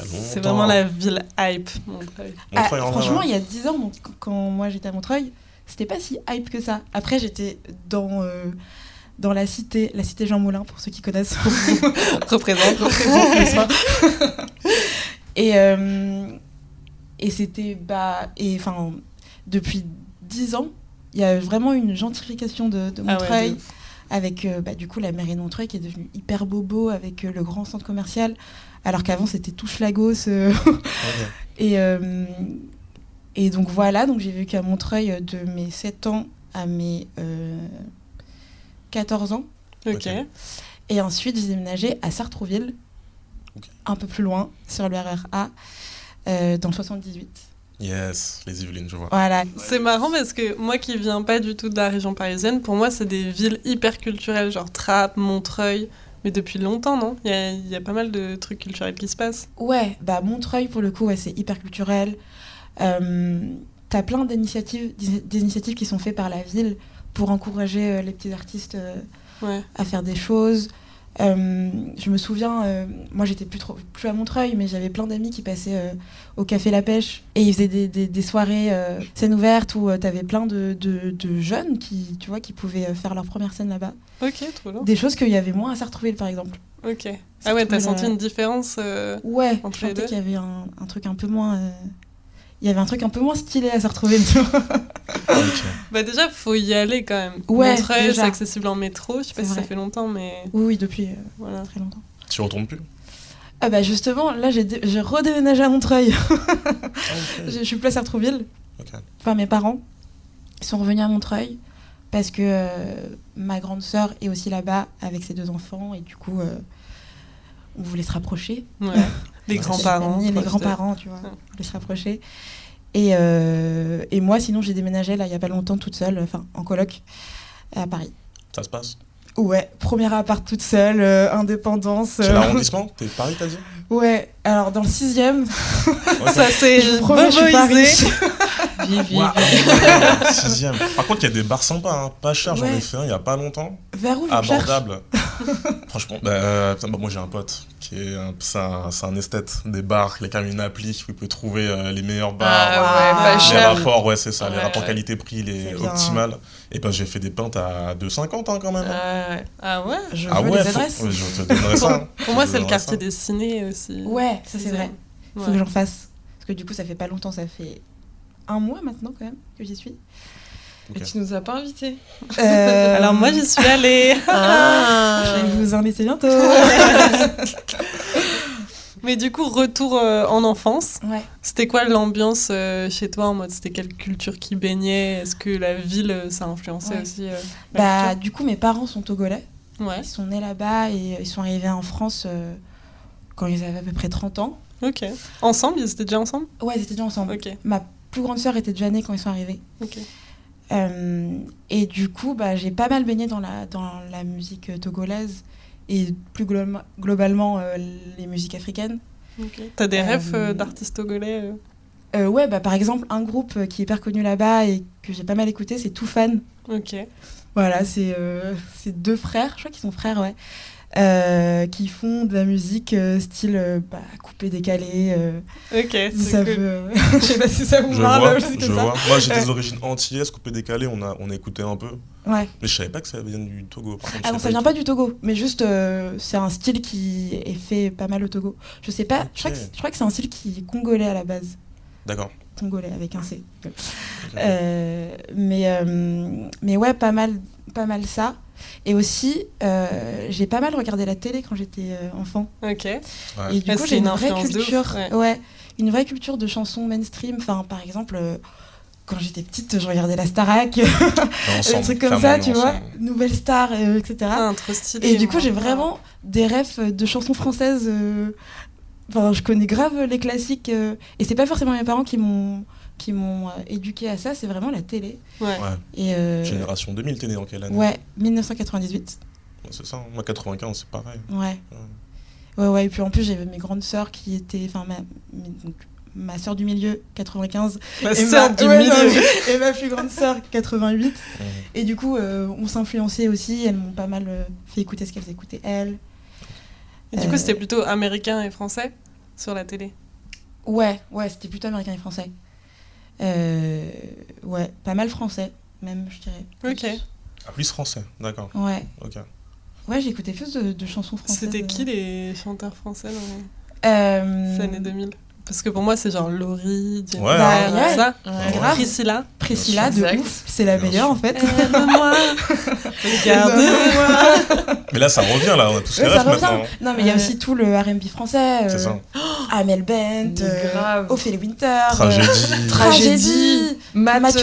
C'est vraiment la ville hype, Montreuil. Ah, Montreuil, franchement, il y a 10 ans, donc, quand moi j'étais à Montreuil, c'était pas si hype que ça. Après, j'étais dans, euh, dans la cité, la cité Jean Moulin, pour ceux qui connaissent. [LAUGHS] Représente. [LAUGHS] représente, n'est-ce pas [LAUGHS] Et, euh, et c'était. Bah, et enfin, depuis 10 ans, il y a vraiment une gentrification de, de Ah ouais, Montreuil. avec euh, bah, du coup la mairie de Montreuil qui est devenue hyper bobo avec euh, le grand centre commercial, alors qu'avant c'était tout Schlagos. euh, [LAUGHS] et, euh, et donc voilà, donc j'ai vécu à Montreuil euh, de mes 7 ans à mes euh, 14 ans. Ok. Et ensuite j'ai déménagé à Sartrouville, un peu plus loin, sur le RRA, euh, dans le 78. Yes, les Yvelines, je vois. Voilà. C'est marrant parce que moi qui viens pas du tout de la région parisienne, pour moi c'est des villes hyper culturelles, genre Trappes, Montreuil, mais depuis longtemps, non? Il y, a, il y a pas mal de trucs culturels qui se passent. Ouais, bah Montreuil pour le coup, ouais, c'est hyper culturel. Euh, T'as plein d'initiatives, des initiatives qui sont faites par la ville pour encourager euh, les petits artistes euh, Ouais. à faire des choses. Euh, je me souviens, euh, moi j'étais plus, trop, plus à Montreuil, mais j'avais plein d'amis qui passaient euh, au Café La Pêche et ils faisaient des, des, des soirées euh, scène ouverte où tu t'avais plein de, de, de jeunes qui, tu vois, qui pouvaient faire leur première scène là-bas. Ok, trop bien. Des choses qu'il y avait moins à Sartrouville par exemple. Ok. Ah ouais, t'as senti une différence Ouais, Entre je sentais qu'il y avait un, un truc un peu moins. Il y avait un truc un peu moins stylé à Sartrouville, tu vois. [LAUGHS] Ok. Bah déjà, faut y aller quand même. Ouais, Montreuil, déjà. c'est accessible en métro. Je sais pas si ça fait longtemps, mais Oui, oui, depuis euh, voilà. très longtemps. Tu retournes plus? Ah bah justement, là j'ai dé- j'ai redéménagé à Montreuil. Ah, [LAUGHS] je, je suis plus à Sartrouville. Ok. Enfin, mes parents ils sont revenus à Montreuil parce que euh, ma grande sœur est aussi là-bas avec ses deux enfants et du coup, euh, on voulait se rapprocher. Ouais. [LAUGHS] Les Ouais, grands-parents. Les de- grands-parents, tu vois. Ouais. On voulait se rapprocher. Et, euh, et moi, sinon, j'ai déménagé là il y a pas longtemps toute seule, enfin en coloc, à Paris. Ça se passe? Ouais, premier appart toute seule, euh, indépendance. Quel euh, arrondissement T'es Paris, t'as dit? [LAUGHS] Ouais, alors dans le sixième, Ok. [LAUGHS] Ça c'est je promets, je suis pas [LAUGHS] riche. Vive, vive. Waouh, Sixième. Par contre, il y a des bars sympas, hein. pas cher. J'en ai Ouais. fait un il y a pas longtemps. Vers où Abordable. [LAUGHS] Franchement, bah, euh, putain, bah, moi j'ai un pote qui est un, c'est un, c'est un esthète des bars. Il a quand même une appli où il peut trouver euh, les meilleurs bars. Ah ouais, pas les cher. rapports, ouais, c'est ça. les Ouais, rapports ouais. qualité-prix, les C'est bien. optimales. Et ben j'ai fait des pintes à 2,50 hein, quand même. Ouais. Ah ouais Je ah veux ouais, les faut- adresses. ouais, je te donnerai ça. hein. [LAUGHS] Pour moi, Je te c'est le donnerai quartier ça. des ciné aussi. Ouais, ça c'est vrai. Ouais. Faut que j'en fasse. Parce que du coup, ça fait pas longtemps, ça fait un mois maintenant quand même que j'y suis. Mais Ok. tu nous as pas invités. Euh, Alors moi, j'y suis allée. [LAUGHS] Je vais vous inviter bientôt. [LAUGHS] Mais du coup, retour euh, en enfance. ouais. C'était quoi l'ambiance euh, chez toi en mode C'était quelle culture qui baignait? Est-ce que la ville, euh, ça influençait Ouais. aussi euh, Bah, du coup, mes parents sont togolais. Ouais, Ils sont nés là-bas et ils sont arrivés en France euh, quand ils avaient à peu près 30 ans. ok. Ensemble Ils étaient déjà ensemble? Ouais, ils étaient déjà ensemble. Ok, Ma plus grande sœur était déjà née quand ils sont arrivés. ok. Euh, et du coup, bah, j'ai pas mal baigné dans la, dans la musique euh, togolaise et plus globalement, globalement euh, les musiques africaines. T'as des Euh, rêves euh, d'artistes togolais euh ouais, bah, par exemple, un groupe qui est hyper connu là-bas et que j'ai pas mal écouté, c'est Toufan. Ok. Voilà, c'est euh, c'est deux frères, je crois qu'ils sont frères, ouais, euh, qui font de la musique euh, style euh, bah, coupé décalé. euh, Ok, si ça cool. euh, [LAUGHS] je sais pas si ça vous Je parle, je vois. Moi j'ai des origines antillaises, coupé décalé, on a, on a écouté un peu. Ouais. Mais je savais pas que ça vient du Togo. Contre, Ah non, ça vient pas du Togo, mais juste euh, c'est un style qui est fait pas mal au Togo. Je sais pas, je, crois que, Ok. je crois que c'est un style qui est congolais à la base. D'accord. Congolais avec un C. Euh, mais, euh, mais ouais, pas mal, pas mal ça. Et aussi, euh, j'ai pas mal regardé la télé quand j'étais euh, enfant. Ok. Ouais. Et du Ouais, coup, j'ai une une, vraie ouf, culture, ouais. ouais. une vraie culture de chansons mainstream. Enfin, par exemple, euh, quand j'étais petite, je regardais la Starac, [LAUGHS] des trucs comme ça, tu vois. Nouvelle Star, euh, etc. Ah, trop stylé. Et du coup, j'ai vraiment des refs de chansons françaises euh, enfin, je connais grave les classiques. euh, et c'est pas forcément mes parents qui m'ont qui m'ont euh, éduqué à ça, c'est vraiment la télé. Ouais. Ouais. Et euh, Génération 2000, t'es né en quelle année ouais, 1998. Ouais, C'est ça, hein. moi 95, c'est pareil. Ouais. Ouais, ouais. Et puis en plus, j'avais mes grandes sœurs qui étaient. Enfin, ma, donc, ma sœur du milieu, 95. Ma et sœur ma- du ouais, non, milieu. mais- et ma plus grande sœur, 88. Mhm. Et du coup, euh, on s'influençait aussi. Elles m'ont pas mal euh, fait écouter ce qu'elles écoutaient, elles. Et du coup, c'était plutôt américain et français sur la télé? Ouais, ouais, c'était plutôt américain et français. Euh, ouais, pas mal français, même, je dirais. Ok. Ah, plus français, d'accord. Ouais, Ok. ouais j'écoutais plus de, de chansons françaises. C'était qui euh. les chanteurs français dans Euh, ces années 2000 Parce que pour moi, c'est genre Laurie, Jennifer, Ouais, Bah, ouais. ça. Ouais. grave. Priscilla. Priscilla, de Exact. ouf. C'est la Bien meilleure, sûr. en fait. Aime-moi. Regarde. [LAUGHS] [LAUGHS] Mais là, ça revient, là, on a tous les rêves revient. maintenant. Non, mais il y a aussi tout le R&B français. euh, C'est ça. [GASPS] Amel Bent, euh, grave. Ophélie Winter. euh, Tragédie. Tragédie. Matt. Matthew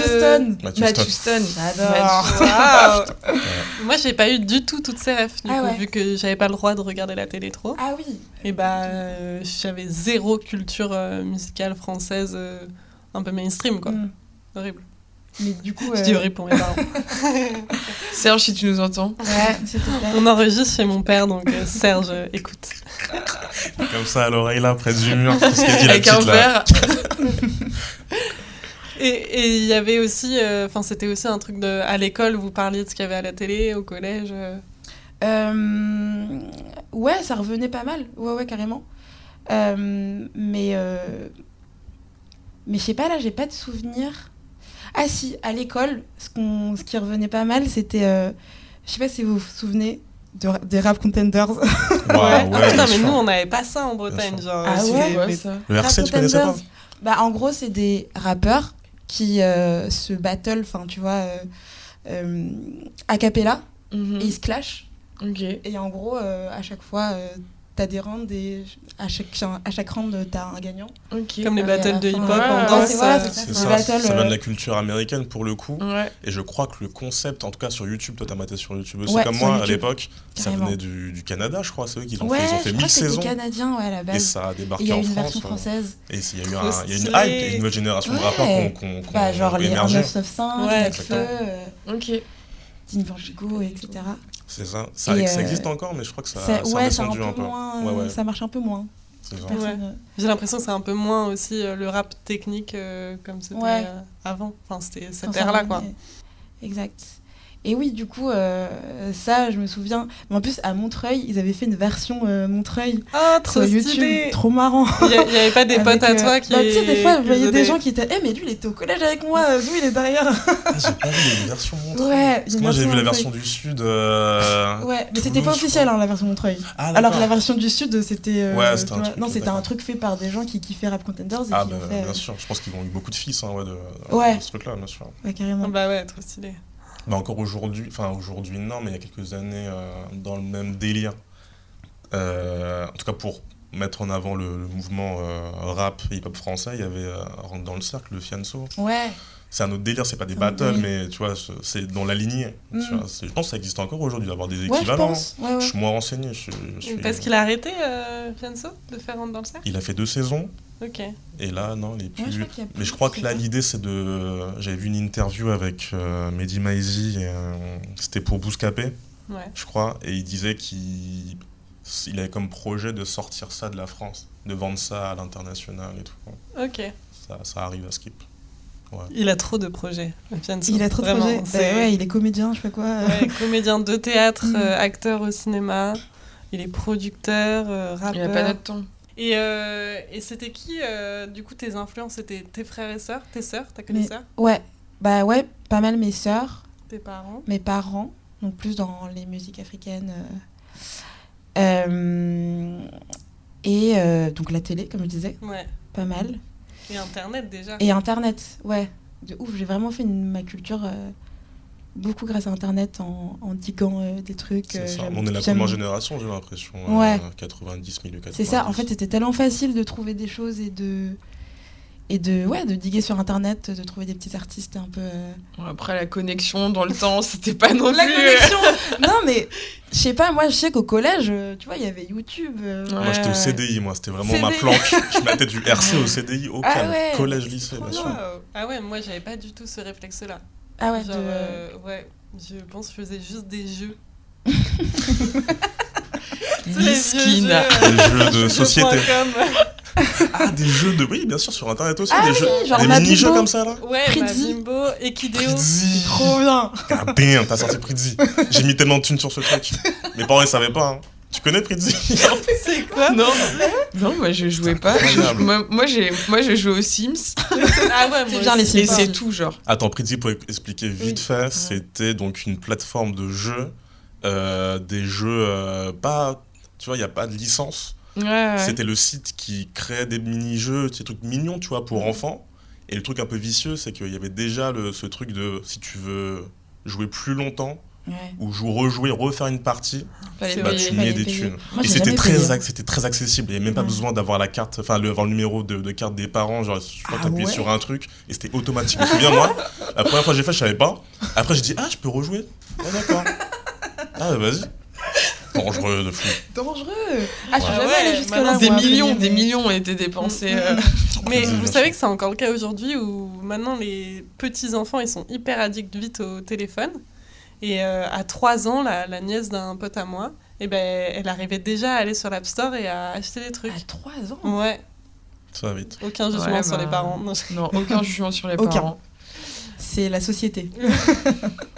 Matthew Stone. Stone. J'adore. [LAUGHS] Waouh. Moi, j'ai pas eu du tout toutes ces refs, du Ah coup, ouais. vu que j'avais pas le droit de regarder la télé trop. Ah oui. Et bah, euh, j'avais zéro culture musicale française euh, un peu mainstream, quoi. Mm. Horrible. Mais du coup. Je dis euh, horrible pour mes parents. [LAUGHS] Serge, si tu nous entends. Ouais, s'il te plaît. On enregistre chez mon père, donc euh, Serge, euh, écoute. [LAUGHS] Comme ça, à l'oreille, là, près du mur. Qu'elle dit, la Avec un petite, là verre. [LAUGHS] Et et il y avait aussi, euh, enfin, c'était aussi un truc de. À l'école, vous parliez de ce qu'il y avait à la télé, au collège. euh. Euh, ouais, ça revenait pas mal. Ouais, ouais, carrément. Euh, mais euh, mais je sais pas, là, j'ai pas de souvenir. Ah si, à l'école, ce, qu'on- ce qui revenait pas mal, c'était... euh, je sais pas si vous vous souvenez de- des rap contenders. Ah, [LAUGHS] ouais, putain, mais sûr. nous, on n'avait pas ça en Bretagne. Genre, Ah ouais Ouais, ça. Le Rap RC, tu connaissais pas Contenders. Bah, en gros, c'est des rappeurs qui euh, se battle, enfin, tu vois, euh, euh, a cappella, Mhm. et ils se clashent. Ok. Et en gros, euh, à chaque fois, euh, t'as des rounds et à chaque, à chaque round, t'as un gagnant. Comme les à battles de hip-hop ouais, en ouais, danse. euh, ça. Vient de euh, la culture américaine pour le coup. Ouais. Et je crois que le concept, en tout cas sur YouTube, toi t'as maté sur YouTube aussi Ouais, comme moi à l'époque, ça venait du, du Canada, je crois. C'est eux qui l'ont ouais, fait. Ils ont fait je 1000 crois que c'était saisons. canadien, ouais, à la Et base. ça a Et débarqué il y a en une France. version euh, française. Et il y a eu, Trop un- il y a une hype, et une nouvelle génération de rappeurs qui Bah, genre les émergé. 1995, Ouais, Nekfeu, exactement. euh, Ok. Dean Vertigo, etc. C'est ça. Ça, euh, existe encore, mais je crois que ça, Ça- ça a un descendu peu un peu. moins. Ouais, euh, ouais. Ça marche un peu moins. Euh, J'ai l'impression que c'est un peu moins aussi euh, le rap technique euh, comme c'était Ouais. euh, avant. Enfin, c'était cette ère-là, quoi. Exact. Et oui, du coup, euh, ça, je me souviens. Mais en plus, à Montreuil, ils avaient fait une version euh, Montreuil Ah, trop sur YouTube. stylé Trop marrant. Il n'y avait pas des Avec, potes à euh, toi qui. Bah, tu sais, des fois, vous voyez des gens qui étaient. Eh, mais lui, il était au collège avec moi, [LAUGHS] d'où il est derrière. Ah, j'ai pas vu les versions Montreuil. Ouais, Parce que moi j'ai vu la version version du Sud. euh, Ouais, mais c'était pas je officiel, hein, la version Montreuil. Ah, Alors la version du Sud, c'était. euh, Ouais, c'était un truc, Non, c'était un truc fait par des gens qui kiffaient Rap Contenders et Ah, bah, bien sûr. Je pense qu'ils ont eu beaucoup de fils hein, ouais, de, Ouais. de ce truc-là, bien sûr. Ouais, carrément. Bah ouais, trop stylé. Mais encore aujourd'hui, enfin aujourd'hui non, mais il y a quelques années, euh, dans le même délire. Euh, en tout cas, pour mettre en avant le, le mouvement euh, rap et hip-hop français, il y avait euh, Rentre dans le cercle, le Fianso. Ouais. C'est un autre délire, c'est pas des battles, délire. mais tu vois, c'est- dans la lignée. tu Mm. vois. Je pense que ça existe encore aujourd'hui d'avoir des Ouais, je équivalents. pense. Ouais, ouais. Je suis moins renseigné. Je, je suis- Parce qu'il a arrêté, euh, Fianso, de faire Rentre dans le cercle? Il a fait deux saisons, Ok. et là, non, il est plus. Ouais, je Mais je crois que là, l'idée, c'est de. J'avais vu une interview avec euh, Mehdi Maizi, euh, c'était pour Bouscapé, Ouais. je crois, et il disait qu'il il avait comme projet de sortir ça de la France, de vendre ça à l'international et tout. Ok. Ça, ça arrive à Skip. Il a trop de projets. Il a trop de Vraiment, projets. Bah ouais, il est comédien, je sais pas quoi. Ouais, comédien de théâtre, [LAUGHS] Mm. euh, acteur au cinéma. Il est producteur, euh, Il a rappeur. pas notre temps. Et, euh, et c'était qui, euh, du coup, tes influences? C'était tes frères et sœurs? Tes sœurs? T'as que des sœurs? Ouais, bah ouais, pas mal mes sœurs, Tes parents? Mes parents, donc plus dans les musiques africaines. euh, et donc la télé, comme je disais, Ouais. pas mal. Et Internet déjà. Et Internet, ouais, de ouf. J'ai vraiment fait une- ma culture beaucoup grâce à Internet en, en diguant euh, des trucs. C'est euh, ça. On est la première génération, j'ai l'impression. Ouais. euh, 90, milieu 90. C'est ça, en fait, c'était tellement facile de trouver des choses et de, et de, ouais, de diguer sur internet, de trouver des petits artistes un peu. euh, Bon, Après, la connexion dans le temps, [LAUGHS] c'était pas non La plus. connexion [LAUGHS] Non, mais je sais pas, moi je sais qu'au collège, euh, tu vois, il y avait YouTube. euh, Ouais. Moi, j'étais au CDI, moi, c'était vraiment ma planque. Je [LAUGHS] mettais du RC au CDI, au Ah ouais. Collège, lycée, bien sûr. Ah ouais, moi j'avais pas du tout ce réflexe-là. Ah ouais, Genre, de- euh, ouais, je pense que je faisais juste des jeux. [LAUGHS] Miskin. Des jeux de [LAUGHS] société. Ah, des jeux de. Oui, bien sûr, sur internet aussi. Ah des oui, jeux, genre des mini-jeux comme ça, là. Ouais. Bimbo, Equideo. Prizzi. Trop bien Ah, damn, t'as sorti Prizzi. J'ai mis tellement de thunes sur ce truc. [LAUGHS] Mes parents, ils savaient pas. hein. Tu connais Prizzi [LAUGHS] C'est quoi Non, non, moi je jouais pas. Je- moi, moi, j'ai, moi, je jouais aux Sims Ah ouais, [LAUGHS] C'est moi bien, les et Sims. c'est tout, genre. Attends, Prizzi, pour expliquer vite Oui. fait, c'était donc une plateforme de jeux. euh, des jeux euh, pas. Tu vois, il n'y a pas de licence. Ouais, ouais. C'était le site qui créait des mini-jeux, des trucs mignons, tu vois, Mm. pour enfants. Et le truc un peu vicieux, c'est qu'il y avait déjà le, ce truc de si tu veux jouer plus longtemps. Ou jou- rejouer, refaire une partie, bah, tu mets des thunes. Moi, et c'était très, c'était très accessible. Il n'y avait même pas Ouais. besoin d'avoir la carte, enfin, le, avoir le numéro de, de carte des parents. Genre, je crois Ah ouais sur un truc et c'était automatique. Je me souviens, moi, la première fois que j'ai fait, je savais pas. Après, j'ai dit, ah, je peux rejouer. Ah, d'accord. Ah, bah, vas-y. Dangereux de fou. Dangereux Ah, je suis jamais ouais, allée Des millions, des mais- millions ont été dépensés. euh. Mais Prizzi, vous bien savez que c'est encore le cas aujourd'hui où maintenant les petits-enfants ils sont hyper addicts vite au téléphone. Et euh, à 3 ans, la, la nièce d'un pote à moi, eh ben, elle arrivait déjà à aller sur l'App Store et à acheter des trucs. À 3 ans Ouais, Ça va vite. aucun jugement Ouais, sur bah, les parents. Non, Non, aucun jugement sur les Aucun. parents. C'est la société. [LAUGHS]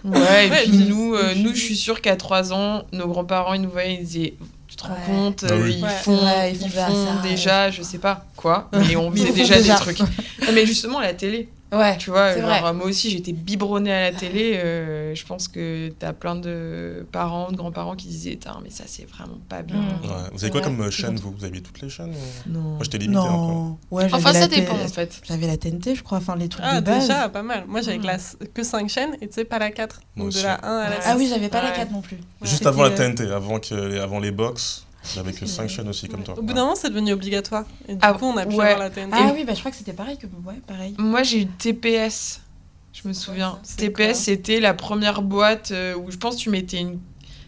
Ouais, et Ouais, puis puis- nous, euh, nous, je suis sûre qu'à 3 ans, nos grands-parents, ils nous voyaient, ils disaient Tu te rends Ouais. compte Ah oui. Ils Ouais. font, Ouais, ils ils font font, déjà ça, déjà, je sais pas quoi, [LAUGHS] mais on font déjà, déjà. des trucs. Non, mais justement, la télé, Ouais. tu vois, C'est genre, vrai. euh, moi aussi, j'étais biberonnée à la télé. euh, je pense que t'as plein de parents, de grands-parents qui disaient mais ça, c'est vraiment pas bien. Mm. Ouais. Vous avez quoi vrai, comme euh, chaîne, vous? Vous aviez toutes les chaînes ou- Non. Moi, j'étais limité un peu. Ouais, Enfin, ça dépend, en fait. J'avais la TNT, je crois, enfin les trucs Ah, de base. déjà, pas mal. Moi j'avais Mm. que, la- que 5 chaînes et tu sais, pas la 4. Moi Donc de la 1 à la Ouais. 6. Ah oui, j'avais pas la Ouais. 4 non plus. Juste avant la euh, TNT, avant, que, avant les box, j'avais que 5 chaînes aussi, comme toi. Au bout d'un moment, c'est devenu obligatoire. Et du Ah, coup, on a pu ouais. avoir la TNT. Ah oui, bah je crois que c'était pareil que ouais, pareil. Moi, j'ai eu TPS. Je me souviens. TPS, c'était la première boîte euh, où je pense que tu mettais une.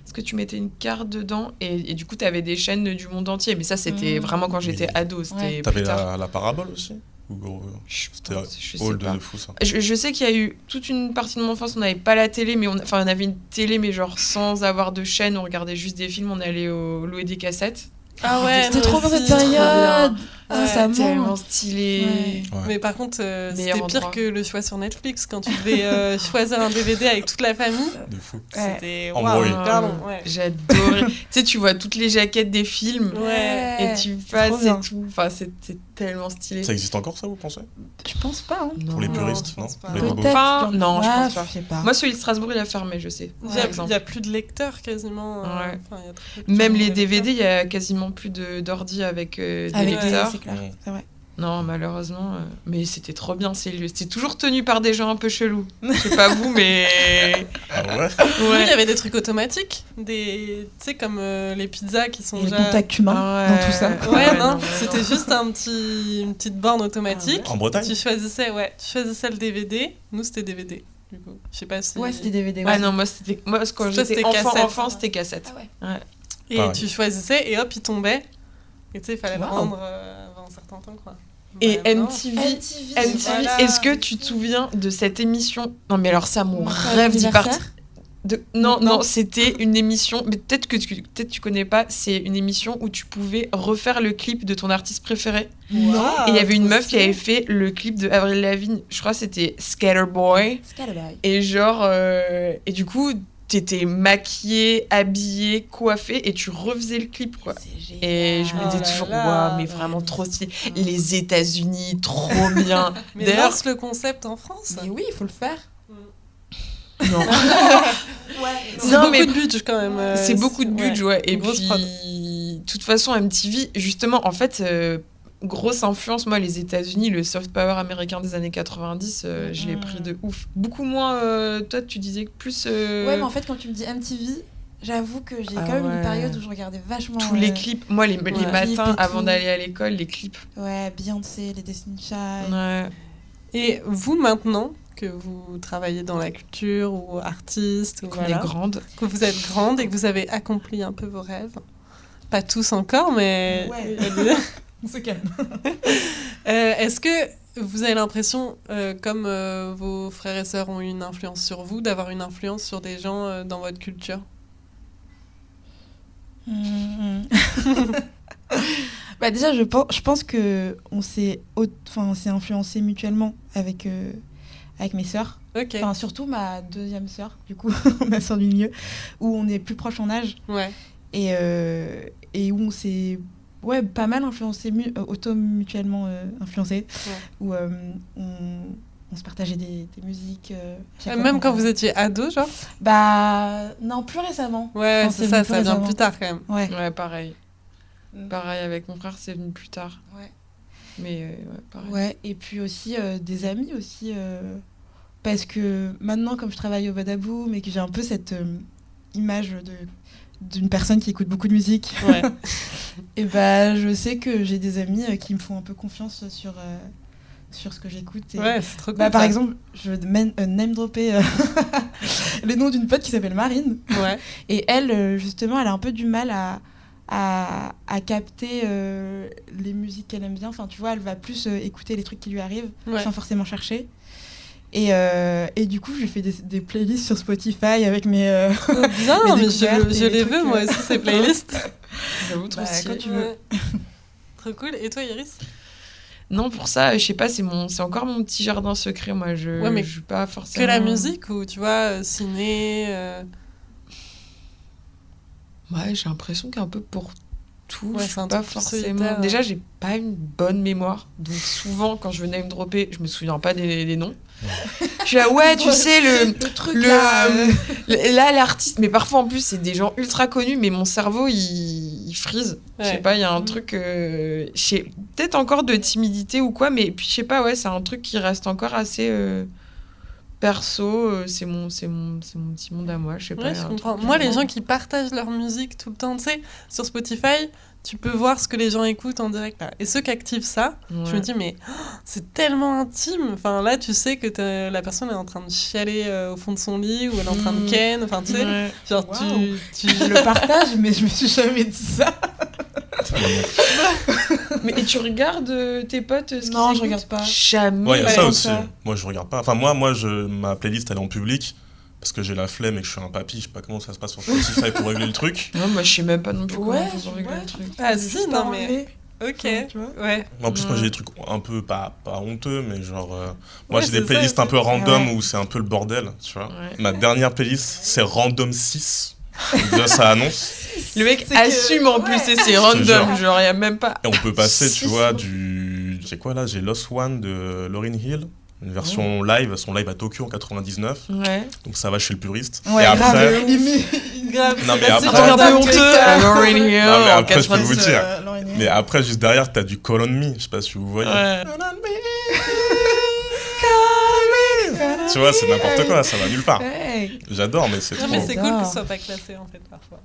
Est-ce que tu mettais une carte dedans et, et du coup, tu avais des chaînes du monde entier. Mais ça, c'était Mmh. vraiment quand j'étais ado. C'était Ouais. plus T'avais la parabole aussi? Ou gros, Je C'était sais old pas. de fou ça. Je, je sais qu'il y a eu toute une partie de mon enfance, on n'avait pas la télé, mais on, enfin, on avait une télé, mais genre sans avoir de chaîne, on regardait juste des films, on allait au, louer des cassettes. Ah ouais, C'était trop bien aussi. cette période. Ouais, Ah, ça tellement stylé. Ouais. Ouais. Mais par contre, euh, c'était pire endroit. que le choix sur Netflix quand tu devais euh, [LAUGHS] choisir un DVD avec toute la famille. De fou. Ouais. C'était long. Ouais. J'adorais. tu sais, tu vois toutes les jaquettes des films Ouais. et tu passes et tout. Enfin, c'est c'est tellement stylé. Ça existe encore ça, vous pensez? Je pense pas. Hein. Non. Pour les Non, puristes, je non, pense pas. Les. Enfin, non, je pense pas. Je pas. Moi, celui de Strasbourg, il a fermé, je sais. Il n'y a, exemple. il y a plus de lecteurs quasiment. euh, Ouais. enfin, y a très Même les DVD, il y a quasiment plus d'ordi avec euh, Avec des, lecteurs. C'est clair, c'est vrai. Non, malheureusement. euh, Mais c'était trop bien, ces lieux. C'était toujours tenu par des gens un peu chelous. Je sais pas vous, mais. [LAUGHS] Ah [LAUGHS] ouais Oui, il y Ouais. avait des trucs automatiques, des, tu sais, comme euh, les pizzas qui sont Et le déjà. contact humain Ah dans ouais. tout ça. Ouais, Ouais, non, non, c'était juste un petit, une petite borne automatique. En Bretagne Tu choisissais, ouais, tu choisissais le DVD. Nous, c'était DVD, du coup. Je sais pas si. Ouais, c'était DVD. Ah ouais. non, moi, c'était. Moi, quand j'étais c'était enfant, cassette. enfant, c'était cassette. Ah ouais. Et Pareil. tu choisissais et hop, il tombait. Et tu sais, il fallait le Wow. rendre euh, un certain temps, quoi. Et Ouais. MTV. MTV. MTV, Voilà. est-ce que tu te souviens de cette émission? Non, mais alors ça, mon Mon rêve d'y partir. De... Non, Non. non, c'était une émission, mais peut-être que tu, peut-être tu connais pas, c'est une émission où tu pouvais refaire le clip de ton artiste préféré. Non. et il y avait une meuf qui avait fait le clip de Avril Lavigne, je crois que c'était Scatterboy. Scalaboy. Et genre, euh, et du coup, t'étais maquillée, habillée, coiffée, et tu refaisais le clip, quoi. Et je me Oh disais là toujours, waouh, mais vraiment trop stylé. Mm. Les États-Unis, trop bien. [LAUGHS] Mais D'ailleurs- lance le concept en France. Mais oui, il faut le faire. Non. [LAUGHS] C'est Non, beaucoup mais- de budget quand même. euh, C'est beaucoup de budget, ouais. Et Une grosse puis, de toute façon, MTV, justement, en fait, euh, grosse influence, moi, les États-Unis, le soft power américain des années 90, euh, je l'ai pris de ouf. Beaucoup moins, euh, toi, tu disais que plus. euh, Ouais, mais en fait, quand tu me dis MTV, J'avoue que j'ai Ah quand même ouais. une période où je regardais vachement. Tous les euh, clips. Moi, les, les ouais. Clips matins, avant d'aller à l'école, les clips. Ouais, Beyoncé, les Destiny Child. Ouais. Et vous, maintenant, que vous travaillez dans la culture ou artiste, ou Qu'on voilà, est grande. que vous êtes grande et que vous avez accompli un peu vos rêves, pas tous encore, mais... Ouais. [LAUGHS] On se calme. [LAUGHS] Euh, Est-ce que vous avez l'impression, euh, comme euh, vos frères et sœurs ont eu une influence sur vous, d'avoir une influence sur des gens dans votre culture? Mhm. [LAUGHS] bah déjà, je pense, je pense que on s'est, enfin, on influencé mutuellement avec avec mes sœurs. Enfin, surtout ma deuxième sœur, du coup, [LAUGHS] ma sœur du milieu, où on est plus proche en âge ouais. et euh, et où on s'est ouais pas mal influencé, mu- euh, auto mutuellement euh, influencé, Ouais. où euh, on, on se partageait des, des musiques. euh, à chaque Euh, fois Même quand vous étiez ado, genre Bah non, plus récemment. Ouais, c'est ça, ça vient plus tard quand même. Ouais. Ouais, pareil. Mm. Pareil avec mon frère, c'est venu plus tard. Ouais. Mais euh, ouais, pareil. Ouais, et puis aussi euh, des amis aussi. euh, parce que maintenant, comme je travaille au Badaboom et que j'ai un peu cette euh, image de d'une personne qui écoute beaucoup de musique, Ouais. [LAUGHS] et bah je sais que j'ai des amis euh, qui me font un peu confiance sur, euh, sur ce que j'écoute. Ouais, c'est trop cool. Bah, par exemple, je vais euh, name dropper euh, [LAUGHS] le nom d'une pote qui s'appelle Marine. Ouais. [LAUGHS] Et elle, justement, elle a un peu du mal à, à, à capter les musiques qu'elle aime bien. Enfin, tu vois, elle va plus écouter les trucs qui lui arrivent Ouais. sans forcément chercher. Et, euh, et du coup, je fais des, des playlists sur Spotify avec mes. euh, bien, [LAUGHS] Mes mais je, les veux moi euh, aussi, ces playlists. [LAUGHS] J'avoue, trop Bah, quand tu veux. Trop cool. Et toi, Iris? Non, pour ça, je sais pas, c'est mon, c'est encore mon petit jardin secret. Moi, je, Ouais, mais je suis pas forcément. Que la musique ou tu vois, euh, ciné euh, Ouais, j'ai l'impression qu'un peu pour tout, Ouais, je c'est suis un pas forcément. solitaire. Déjà, j'ai pas une bonne mémoire, donc souvent quand je venais me dropper, je me souviens pas des, des noms. Je suis là, ouais, tu sais le. le truc Le, là. euh, le- là, l'artiste, mais parfois en plus, c'est des gens ultra connus, mais mon cerveau, il, il freeze. Je sais pas, il y a un Mhm. truc. euh, je sais- Peut-être encore de timidité ou quoi, mais puis je sais pas, ouais, c'est un truc qui reste encore assez euh, perso. euh, c'est mon, c'est mon, c'est mon petit monde à moi, je sais pas. Ouais, je comprends. Moi, les gens qui partagent leur musique tout le temps, tu sais, sur Spotify, tu peux voir ce que les gens écoutent en direct. Là. Et ceux qui activent ça, je me dis, mais oh, c'est tellement intime. Enfin, là, tu sais que la personne est en train de chialer euh, au fond de son lit ou elle est en train de Mm. ken. Enfin, tu sais, Ouais. genre, tu, tu- je [LAUGHS] le partage, mais je me suis jamais dit ça. [LAUGHS] Mais et tu regardes euh, tes potes euh, ce Non, je regarde pas. Jamais. Ouais, il y a ça aussi. ça. Moi, je regarde pas. Enfin, moi, moi je, ma playlist, elle est en public. Parce que j'ai la flemme et que je suis un papy. Je sais pas comment ça se passe sur Spotify pour régler le truc. Non, moi je sais même pas non plus comment Ouais, faut régler ouais. le truc. Ah, si, non, mais. Ok. Tu vois Ouais. En plus, moi, j'ai des trucs un peu, pas, pas honteux, mais genre. euh, moi, Ouais, j'ai des playlists ça, un peu random Ouais. où c'est un peu le bordel, tu vois. Ouais. Ma dernière playlist, c'est Random 6. Donc, Déjà, ça annonce. [LAUGHS] Le mec que- assume en plus, ouais. et c'est random, genre y a même pas. Et on peut passer, tu [LAUGHS] vois, du. J'ai quoi là? J'ai Lost One de Lauryn Hill. Une version live, son live à Tokyo en 99. Ouais. Donc ça va chez le puriste. Ouais, et grave. après. [LAUGHS] Grave. Non, mais c'est après- Un peu honteux. [LAUGHS] Non, mais après, je peux vous 90. dire. Euh. Mais après, juste derrière, t'as du Call on Me. Je sais pas si vous voyez. Ouais. Tu vois, c'est n'importe quoi, ça va nulle part. J'adore, mais c'est Non, trop. mais c'est cool que ce soit pas classé en fait parfois.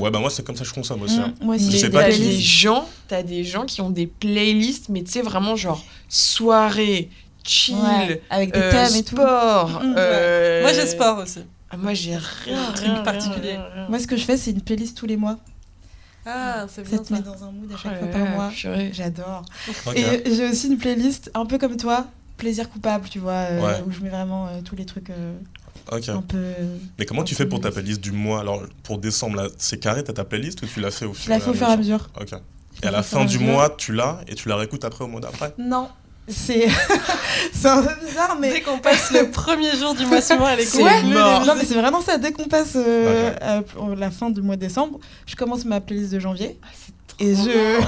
Ouais, bah moi, c'est comme ça que je consomme aussi. hein. Mm, Moi aussi, Je sais pas t'as des gens, t'as des gens qui ont des playlists, mais tu sais vraiment genre soirée, chill, Ouais, avec des euh, thèmes et tout. sport. Mm, euh, Moi j'ai sport aussi. Ah, moi j'ai rien, truc rien, particulier. rien, rien. Moi, ce que je fais, c'est une playlist tous les mois. Ah, c'est Ça bien te met ça. dans un mood à chaque Ouais, fois par mois. J'adore. Et j'ai aussi une playlist un peu comme toi, plaisir coupable, tu vois, euh, Ouais. où je mets vraiment euh, tous les trucs euh, Ok. un peu. Mais comment tu fais pour ta playlist du mois? Alors, pour décembre, là, c'est carré, t'as ta playlist ou tu l'as fait au fur Je la fais au fur et à mesure? Ok. Je Et à la fin du mois, tu l'as et tu la réécoutes après au mois d'après? Non, c'est [LAUGHS] c'est un peu bizarre, mais. Dès qu'on passe le premier jour du mois [LAUGHS] suivant à l'écoute, Ouais, mort. non mais c'est vraiment ça. Dès qu'on passe euh, à la fin du mois de décembre, je commence ma playlist de janvier Ah, et je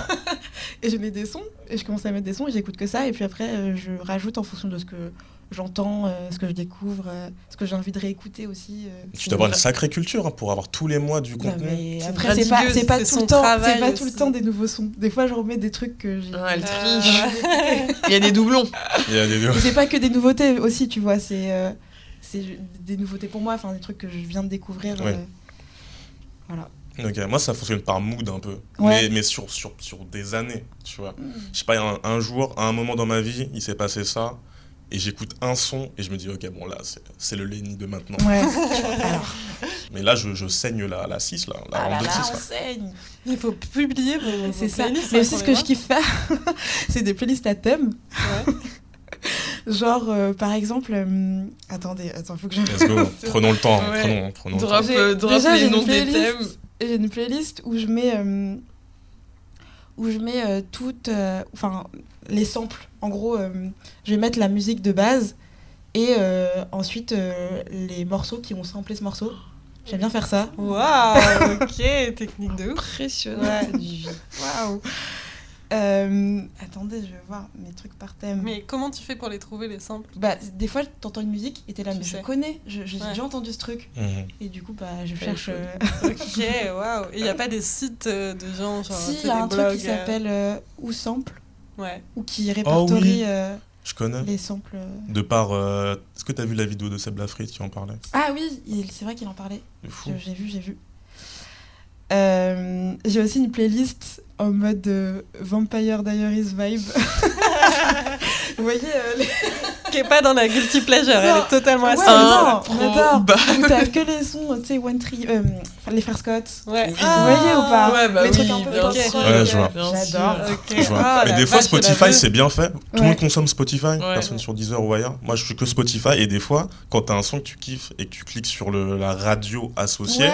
[LAUGHS] et je mets des sons et je commence à mettre des sons et j'écoute que ça et puis après euh, je rajoute en fonction de ce que j'entends, euh, ce que je découvre, euh, ce que j'ai envie de réécouter aussi. euh, Tu dois avoir une sacrée culture hein, pour avoir tous les mois du Non, contenu. après c'est pas pas c'est tout le temps travail c'est pas tout le temps des nouveaux sons. Des fois je remets des trucs que j'ai. Elle Euh, triche. Il y a des doublons. [LAUGHS] Il y a des Mais c'est pas que des nouveautés aussi, tu vois, c'est euh, c'est des nouveautés pour moi, enfin des trucs que je viens de découvrir. Euh, Voilà. Ok, moi ça fonctionne par mood un peu, Ouais. mais, mais sur, sur, sur des années, tu vois. Je sais pas, un, un jour, à un moment dans ma vie, il s'est passé ça, et j'écoute un son, et je me dis, ok, bon là, c'est- le Lenny de maintenant. Ouais. [LAUGHS] Alors, Mais là, je, je saigne la, la 6, là, la ah là là, 6. on là. saigne. Il faut publier C'est ça. playlists, Mais hein, aussi, ce que je kiffe faire, [LAUGHS] c'est des playlists à thème. Ouais. Genre, euh, par exemple, euh, attendez, attends, faut que je. Let's go, [LAUGHS] prenons le temps, Ouais. prenons, prenons le temps. Drop, euh, drop déjà, j'ai les une noms des playlist. thèmes. J'ai une playlist où je mets euh, où je mets euh, toutes, euh, enfin les samples. En gros, euh, je vais mettre la musique de base et euh, ensuite euh, les morceaux qui ont samplé ce morceau. J'aime bien faire ça. Waouh, [LAUGHS] ok, technique de ouf. Impressionnant. Waouh. Euh, attendez, je vais voir mes trucs par thème. Mais comment tu fais pour les trouver les samples? Bah, des fois, t'entends une musique et t'es là, Tu mais sais. je connais, je- j'ai Ouais. déjà entendu ce truc. Mhm. Et du coup, bah, je cherche. euh, Ok, waouh. Et il n'y a pas des sites de gens, genre, si, il y a un blogs, truc qui euh, s'appelle euh, Ou Sample, Ouais. ou qui répertorie euh, Je connais. les samples. euh. De par. euh, Est-ce que t'as vu la vidéo de Seb Lafrite qui en parlait? Ah oui, c'est vrai qu'il en parlait. J'ai vu, j'ai vu. Euh, j'ai aussi une playlist en mode euh, Vampire Diaries vibe. [LAUGHS] [LAUGHS] Vous voyez euh, les... Qui est pas dans la guilty pleasure, elle est totalement Ouais, assise. non, trop on adore. bas. Où t'as que les sons, tu sais, One Tree, euh, enfin, les frères Scott. Ouais. Oui. Ah, Vous voyez ou pas Ouais, bah Les trucs oui, un peu bien pop sûr. rock, Ouais, je vois. J'adore. sûr. Ok. Je vois. Ah, mais des fois, Spotify, c'est bien fait. Tout le Ouais. monde consomme Spotify, Ouais. personne sur Deezer ou ailleurs. Moi, je suis que Spotify. Et des fois, quand t'as un son que tu kiffes et que tu cliques sur le, la radio associée,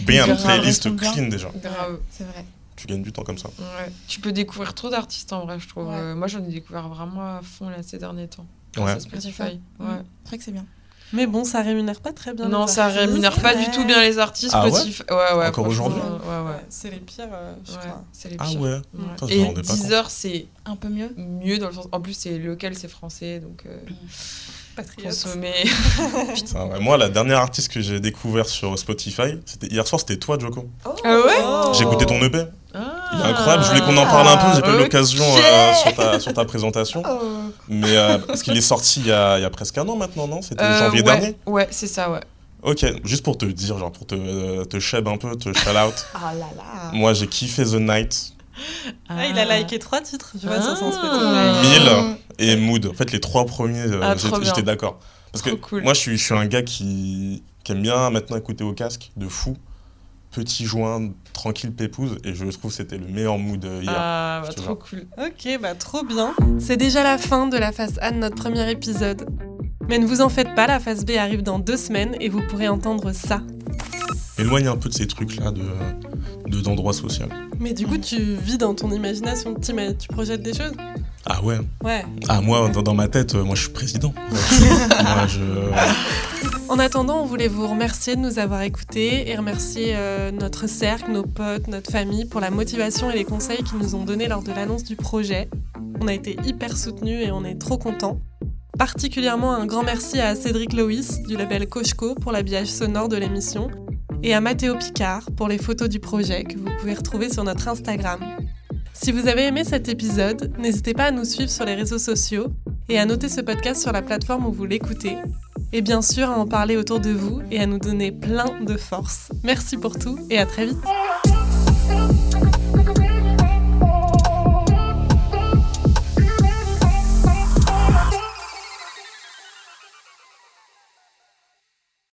bien, playlist clean déjà. Grave. C'est vrai. Tu gagnes du temps comme ça. Ouais. Tu peux découvrir trop d'artistes en vrai, je trouve. Ouais. Euh, moi, j'en ai découvert vraiment à fond là, ces derniers temps. Grâce Ouais. à Spotify. Mm. Ouais. C'est vrai que c'est bien. Mais bon, ça rémunère pas très bien. Non, les ça artistes. rémunère pas du Ouais. tout bien les artistes. Ah ouais Spotify. Ouais, ouais. Encore aujourd'hui Ouais, ouais. C'est les pires, euh, je Ouais, crois. c'est les Ah pires. ouais Ouais. Ça, je Et. Deezer, c'est Un peu mieux. mieux dans le sens. En plus, c'est local, c'est français, donc euh, Patriote. consommer. [LAUGHS] Putain, ouais. Moi, la dernière artiste que j'ai découvert sur Spotify, c'était hier soir, c'était toi, Joko. Ah ouais Oh. J'ai écouté ton EP. Ah. Il est incroyable. Je voulais qu'on en parle un peu. J'ai pas eu Ok. l'occasion euh, sur, ta, sur ta présentation. Oh. Mais euh, parce qu'il est sorti il y, a, il y a presque un an maintenant, non? C'était Euh, janvier ouais, dernier Ouais, c'est ça, ouais. Ok, juste pour te dire, genre pour te, te shab un peu, te shout out. Ah là là. Moi, j'ai kiffé The Night, Ah, il a liké trois titres, tu vois, sur son Ah. Spotify. 1000 et Mood. En fait, les trois premiers, euh, Ah, j'étais d'accord. Parce que cool. moi, je suis, je suis un gars qui, qui aime bien maintenant écouter au casque, de fou. Petit joint, tranquille pépouse, et je trouve que c'était le meilleur mood euh, hier. Ah, bah, trop cool. Ok, bah trop bien. C'est déjà la fin de la phase A de notre premier épisode. Mais ne vous en faites pas, la phase B arrive dans deux semaines et vous pourrez entendre ça. Éloigne un peu de ces trucs-là de de- d'endroits sociaux. Mais du coup, tu vis dans ton imagination, tu, projettes des choses? Ah ouais Ouais. Ah moi, dans, dans ma tête, euh, moi je suis président. [LAUGHS] moi, je... En attendant, on voulait vous remercier de nous avoir écoutés et remercier euh, notre cercle, nos potes, notre famille pour la motivation et les conseils qu'ils nous ont donnés lors de l'annonce du projet. On a été hyper soutenus et on est trop contents. Particulièrement un grand merci à Cédric Loïs du label Cochco pour l'habillage sonore de l'émission et à Mathéo Picard pour les photos du projet que vous pouvez retrouver sur notre Instagram. Si vous avez aimé cet épisode, n'hésitez pas à nous suivre sur les réseaux sociaux et à noter ce podcast sur la plateforme où vous l'écoutez. Et bien sûr à en parler autour de vous et à nous donner plein de force. Merci pour tout et à très vite.